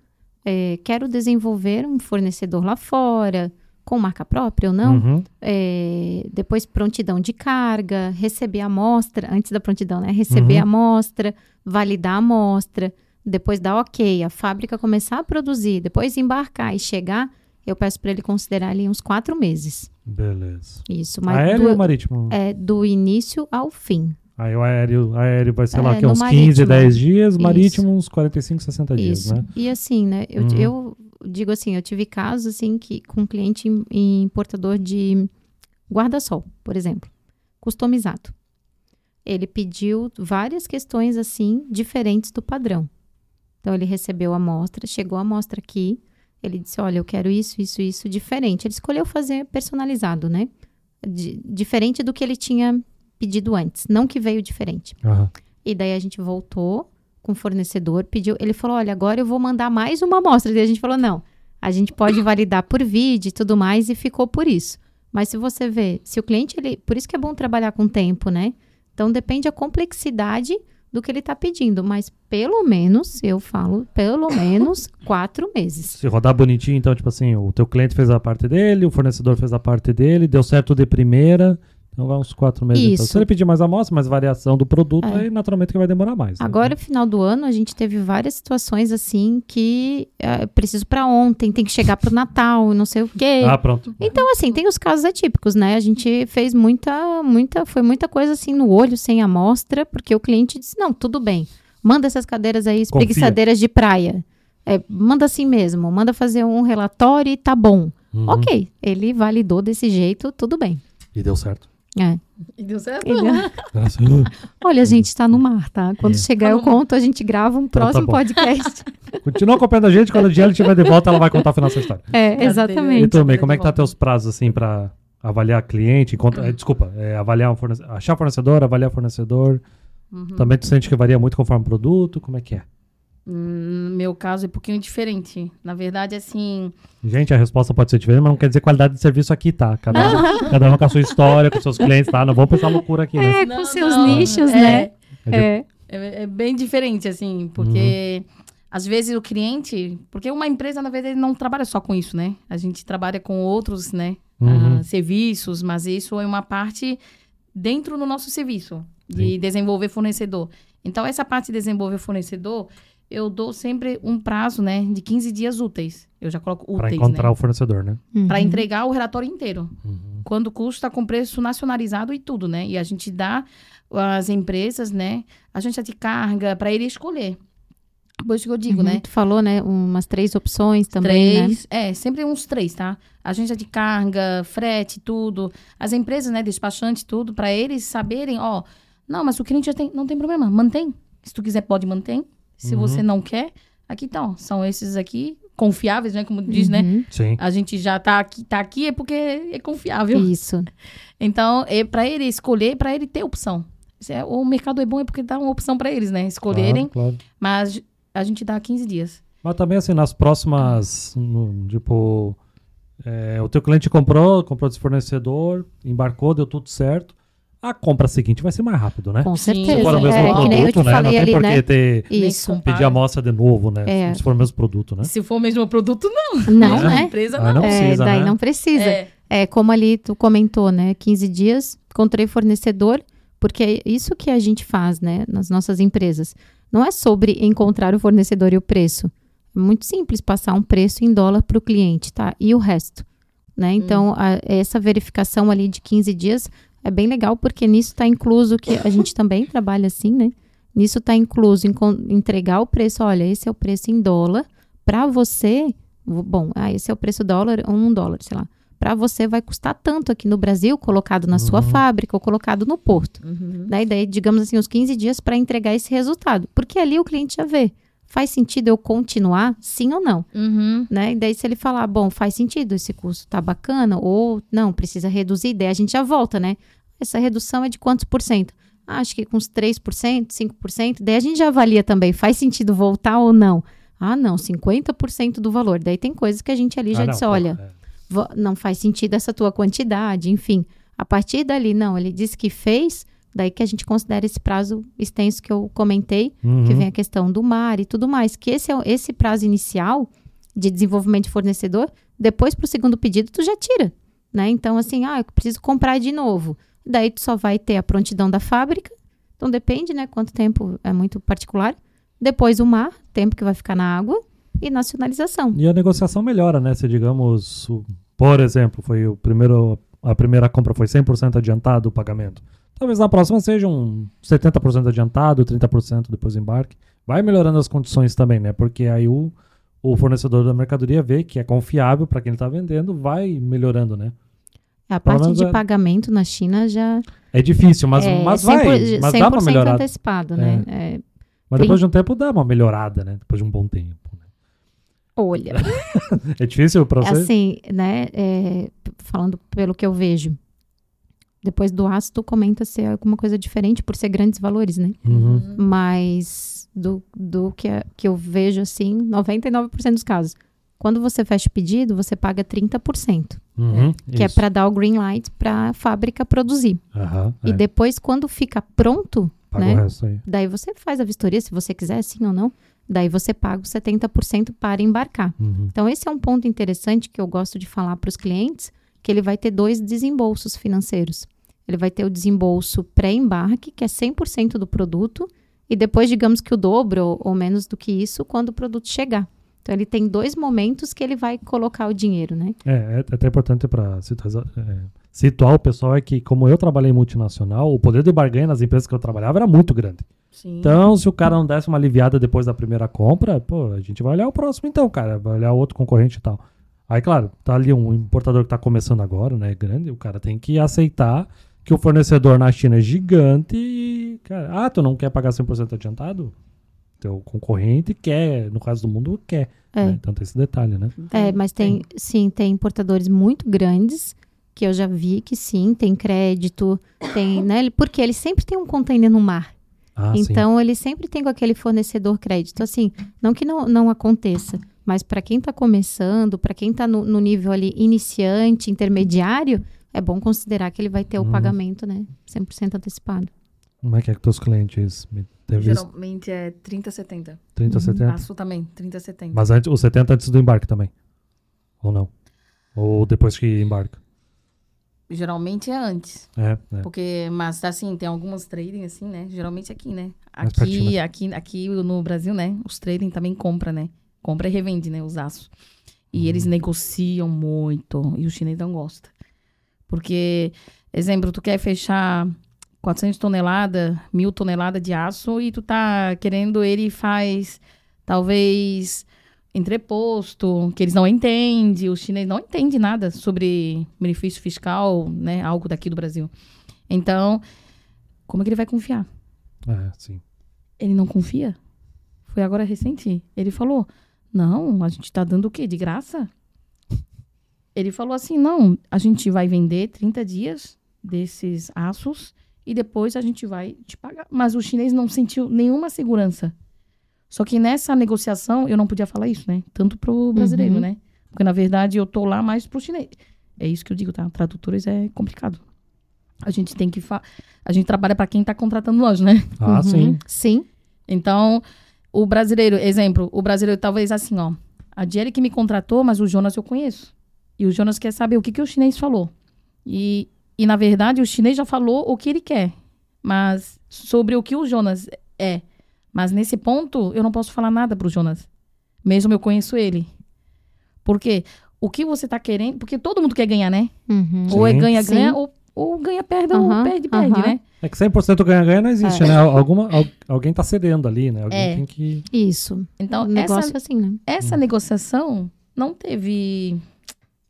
é, quero desenvolver um fornecedor lá fora, com marca própria ou não, uhum. é, depois prontidão de carga, receber a amostra, antes da prontidão, né? Receber uhum. a amostra, validar a amostra, depois dar ok, a fábrica começar a produzir, depois embarcar e chegar, eu peço para ele considerar ali uns quatro meses. Beleza. Isso. Mas aéreo do, ou marítimo? É, do início ao fim. Aí o aéreo, aéreo vai ser é, lá que uns marítimo. 15, 10 dias, marítimo Isso. uns 45, 60 Isso. dias, né? E assim, né? Eu, uhum. eu digo assim, eu tive casos assim que com cliente importador de guarda-sol, por exemplo, customizado. Ele pediu várias questões assim diferentes do padrão. Então ele recebeu a amostra, chegou a amostra aqui, ele disse: "Olha, eu quero isso, isso, isso diferente". Ele escolheu fazer personalizado, né? diferente do que ele tinha pedido antes, não que veio diferente. Uhum. E daí a gente voltou com o fornecedor, pediu, ele falou: "Olha, agora eu vou mandar mais uma amostra". E a gente falou: "Não, a gente pode validar por vídeo e tudo mais" e ficou por isso. Mas se você vê, se o cliente ele, por isso que é bom trabalhar com tempo, né? Então depende da complexidade do que ele está pedindo, mas pelo menos, eu falo, pelo menos quatro meses. Se rodar bonitinho, então, tipo assim, o teu cliente fez a parte dele, o fornecedor fez a parte dele, deu certo de primeira, então vai uns quatro meses. Então. Se ele pedir mais amostra, mais variação do produto, é. aí naturalmente que vai demorar mais. Né? Agora, no final do ano, a gente teve várias situações assim que é, preciso para ontem, tem que chegar para o Natal, não sei o quê. Ah, pronto. Então, assim, tem os casos atípicos, né? A gente fez muita, muita, foi muita coisa assim no olho, sem amostra, porque o cliente disse, não, tudo bem, manda essas cadeiras aí, espreguiçadeiras de praia. É, manda assim mesmo, manda fazer um relatório e tá bom. Uhum. Ok, ele validou desse jeito, tudo bem. E deu certo. É. E deu certo? Olha, a gente está no mar, tá? Quando é. chegar, eu conto, a gente grava um então, tá próximo tá podcast. Continua acompanhando a gente, quando a Diana estiver de volta, ela vai contar o final dessa história. É, exatamente. E também, como é que tá teus prazos, assim, para avaliar cliente? Encontra, é, desculpa, é, avaliar um fornecedor, achar fornecedor, avaliar fornecedor. Uhum. Também tu sente que varia muito conforme o produto? Como é que é? No meu caso é um pouquinho diferente. Na verdade, assim. Gente, a resposta pode ser diferente, mas não quer dizer qualidade de serviço aqui, tá? Cada, um, cada um com a sua história, com seus clientes, tá? Não vou pensar loucura aqui, né? É, com não, seus não, nichos, é, né? É. É. é. é. bem diferente, assim, porque uhum. às vezes o cliente. Porque uma empresa, na verdade, não trabalha só com isso, né? A gente trabalha com outros, né? Uhum. Uh, serviços, mas isso é uma parte dentro do nosso serviço de Sim. desenvolver fornecedor. Então, essa parte de desenvolver fornecedor eu dou sempre um prazo, né, de 15 dias úteis. Eu já coloco úteis, Para encontrar né? o fornecedor, né? Uhum. Para entregar o relatório inteiro. Uhum. Quando o custo está com preço nacionalizado e tudo, né? E a gente dá às empresas, né, a gente de carga para ele escolher. Por isso que eu digo, uhum. né? Tu falou, né, umas três opções também, três, né? É, sempre uns três, tá? Agência de carga, frete, tudo. As empresas, né, despachante, tudo, para eles saberem, ó, não, mas o cliente já tem, não tem problema, mantém. Se tu quiser, pode manter. Se uhum. você não quer, aqui estão. São esses aqui, confiáveis, né? Como diz, né? uhum. né? Sim. A gente já tá aqui, tá aqui é porque é confiável. Isso. Então, é para ele escolher, para ele ter opção. É, o mercado é bom é porque dá uma opção para eles, né? Escolherem. Claro, claro. Mas a gente dá 15 dias. Mas também, assim, nas próximas, no, tipo, é, o teu cliente comprou, comprou desse fornecedor, embarcou, deu tudo certo a compra seguinte vai ser mais rápido, né? Com certeza. Se for o mesmo é, produto, né? Não tem ali, por que né? ter, Isso. pedir a amostra de novo, né? É. Se for o mesmo produto, né? Se for o mesmo produto, não. Não, né? empresa não. não precisa, é, daí né? não precisa. É. é. como ali tu comentou, né? 15 dias, encontrei fornecedor, porque é isso que a gente faz, né? Nas nossas empresas. Não é sobre encontrar o fornecedor e o preço. É muito simples passar um preço em dólar para o cliente, tá? E o resto. Né? Então, hum. a, essa verificação ali de 15 dias é bem legal porque nisso está incluso que a gente também trabalha assim, né? Nisso está incluso em entregar o preço. Olha, esse é o preço em dólar. Para você, bom, ah, esse é o preço dólar, um dólar, sei lá. Para você vai custar tanto aqui no Brasil, colocado na uhum. sua fábrica ou colocado no porto. Uhum. Né? E daí, digamos assim, os 15 dias para entregar esse resultado. Porque ali o cliente já vê. Faz sentido eu continuar, sim ou não? Uhum. Né? E daí, se ele falar, bom, faz sentido, esse custo tá bacana, ou não, precisa reduzir, daí a gente já volta, né? Essa redução é de quantos por cento? Ah, acho que com uns 3%, 5%. Daí a gente já avalia também, faz sentido voltar ou não? Ah, não, 50% do valor. Daí tem coisas que a gente ali já ah, disse, não, olha, é. não faz sentido essa tua quantidade, enfim. A partir dali, não, ele disse que fez, daí que a gente considera esse prazo extenso que eu comentei, uhum. que vem a questão do mar e tudo mais, que esse, é, esse prazo inicial de desenvolvimento de fornecedor, depois para o segundo pedido, tu já tira, né? Então, assim, ah, eu preciso comprar de novo. Daí tu só vai ter a prontidão da fábrica. Então depende, né? Quanto tempo é muito particular. Depois o mar, tempo que vai ficar na água e nacionalização. E a negociação melhora, né? Se digamos, por exemplo, foi o primeiro a primeira compra foi 100% adiantado o pagamento. Talvez na próxima seja um 70% adiantado, 30% depois do embarque. Vai melhorando as condições também, né? Porque aí o, o fornecedor da mercadoria vê que é confiável para quem está vendendo, vai melhorando, né? A parte de é... pagamento na China já. É difícil, mas, é, mas vai. Mas dá uma melhorada. antecipado, né? É. É, mas depois de um tempo dá uma melhorada, né? Depois de um bom tempo. Né? Olha. é difícil para você? Assim, né? É, falando pelo que eu vejo. Depois do aço, tu comenta se é alguma coisa diferente por ser grandes valores, né? Uhum. Mas do, do que, é- que eu vejo, assim, 99% dos casos. Quando você fecha o pedido, você paga 30%, Uhum. que é Isso. para dar o green light para a fábrica produzir. Aham, E é. depois, quando fica pronto, Paga né? daí você faz a vistoria, se você quiser, sim ou não. Daí você paga os 70% para embarcar. Uhum. Então, esse é um ponto interessante que eu gosto de falar para os clientes, que ele vai ter dois desembolsos financeiros. Ele vai ter o desembolso pré-embarque, que é 100% do produto, e depois, digamos que o dobro ou, ou menos do que isso, quando o produto chegar. Então, ele tem dois momentos que ele vai colocar o dinheiro, né? É, é até importante para situar, é, situar o pessoal é que, como eu trabalhei em multinacional, o poder de barganha nas empresas que eu trabalhava era muito grande. Sim. Então, se o cara não desse uma aliviada depois da primeira compra, pô, a gente vai olhar o próximo então, cara. Vai olhar outro concorrente e tal. Aí, claro, tá ali um importador que tá começando agora, né? Grande, o cara tem que aceitar que o fornecedor na China é gigante e, cara, ah, tu não quer pagar 100% adiantado? Teu concorrente quer, no caso do mundo, quer. É. né? Então tem esse detalhe, né? É, mas tem, sim, tem importadores muito grandes que eu já vi que sim, tem crédito, tem, né? Porque eles sempre têm um container no mar. Ah, sim. então, ele sempre tem com aquele fornecedor crédito. Assim, não que não, não aconteça, mas para quem está começando, para quem está no, no nível ali iniciante, intermediário, é bom considerar que ele vai ter o Uhum. pagamento, né? 100% antecipado. Como é que é que teus clientes me teve isso? Geralmente é 30, 70. 30, 70? Aço também, 30, 70. Mas antes, os 70 antes do embarque também? Ou não? Ou depois que embarca? Geralmente é antes. É, é. Porque, mas assim, tem algumas trading assim, né? Geralmente aqui, né? Mais pertinho, Aqui, aqui, aqui no Brasil, né? Os trading também compra, né? Compra e revende, né? Os aços. E Uhum. eles negociam muito. E o chinês não gosta. Porque, exemplo, tu quer fechar 400 toneladas, mil toneladas de aço e tu tá querendo ele faz, talvez, entreposto, que eles não entendem, o chinês não entende nada sobre benefício fiscal, né, algo daqui do Brasil. Então, como é que ele vai confiar? É, sim. Ele não confia? Foi agora recente. Ele falou: Não, a gente tá dando o quê? De graça? Ele falou assim: Não, a gente vai vender 30 dias desses aços e depois a gente vai te pagar. Mas o chinês não sentiu nenhuma segurança. Só que nessa negociação eu não podia falar isso, né? Tanto pro brasileiro, Uhum. né? Porque na verdade eu tô lá mais pro chinês. É isso que eu digo, tá? Tradutores é complicado. A gente tem que fa... a gente trabalha para quem tá contratando nós, né? Ah, Uhum. sim. Sim. Então, o brasileiro, exemplo, o brasileiro talvez assim, ó. A Jerry que me contratou, mas o Jonas eu conheço. E o Jonas quer saber o que, que o chinês falou. E, e, na verdade, o chinês já falou o que ele quer. Mas sobre o que o Jonas é. Mas nesse ponto, eu não posso falar nada pro Jonas. Mesmo eu conheço ele. Por quê? O que você tá querendo... Porque todo mundo quer ganhar, né? Uhum. Ou é ganha-ganha, ou, ou ganha-perde, Aham, ou perde-perde, aham. né? É que 100% ganha-ganha não existe, É. né? Alguma, al- alguém tá cedendo ali, né? Alguém É. tem que... Isso. Então, o negócio essa, é assim, né? essa negociação não teve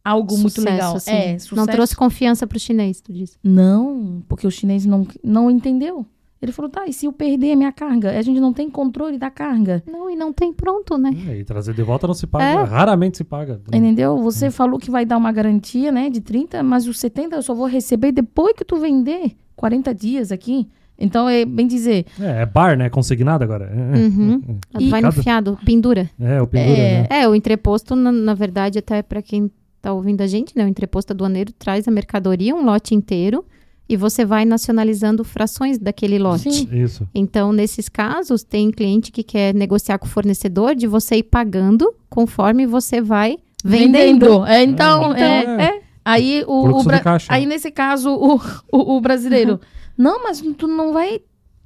algo muito Sucesso, legal. assim. É, Não sucesso. trouxe confiança pro chinês, tu disse. Não, porque o chinês não, não entendeu. Ele falou, tá, e se eu perder a minha carga? A gente não tem controle da carga. Não, e não tem pronto, né? É, e trazer de volta não se paga. É. Raramente se paga. Entendeu? Você falou que vai dar uma garantia, né, de 30, mas os 70 eu só vou receber depois que tu vender 40 dias aqui. Então, é bem dizer, É, é bar, né? Consignado agora. É, Uhum. E- Vai no fiado, pendura. é, o pendura, É. né? É, o entreposto, na, na verdade, até para quem tá ouvindo a gente, né? O entreposto aduaneiro traz a mercadoria, um lote inteiro, e você vai nacionalizando frações daquele lote. Sim. Isso. Então, nesses casos, tem cliente que quer negociar com o fornecedor de você ir pagando conforme você vai vendendo. É, então, Então, é, é. Aí o, o aí nesse caso o, o, o brasileiro, não, mas tu não vai,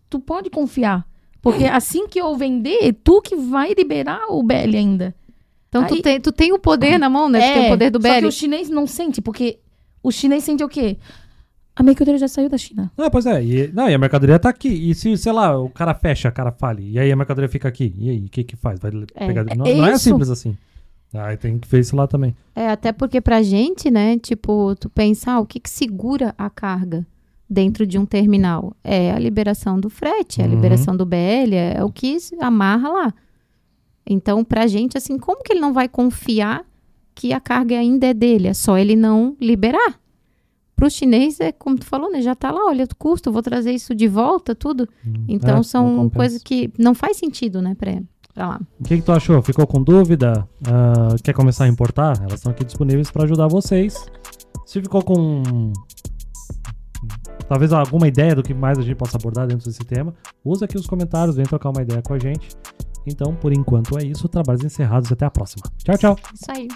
tu pode confiar, porque assim que eu vender, tu que vai liberar o BL ainda. Então, Aí- tu, tem, tu tem o poder na mão, né? Tu tem o poder do só que BL. o chinês não sente, porque o chinês sente o quê? A mercadoria já saiu da China. Não, pois é. E, não, e a mercadoria tá aqui. E se, sei lá, o cara fecha, o cara fale, e aí a mercadoria fica aqui. E aí, o que que faz? Vai É. pegar... Não, É não é simples assim. Aí tem que ver isso lá também. É, até porque pra gente, né, tipo, tu pensar o que que segura a carga dentro de um terminal? É a liberação do frete, é a Uhum. liberação do BL, é, é o que amarra lá. Então, pra gente, assim, como que ele não vai confiar que a carga ainda é dele? É só ele não liberar. Para o chinês, é como tu falou, né? Já está lá, olha o custo, vou trazer isso de volta, tudo. Hum, então, é, são coisas que não faz sentido, né, para lá. O que, que, tu achou? Ficou com dúvida? Uh, quer começar a importar? Elas estão aqui disponíveis para ajudar vocês. Se ficou com talvez alguma ideia do que mais a gente possa abordar dentro desse tema, usa aqui os comentários, vem trocar uma ideia com a gente. Então, por enquanto é isso. Trabalhos encerrados. Até a próxima. Tchau, tchau. Isso aí.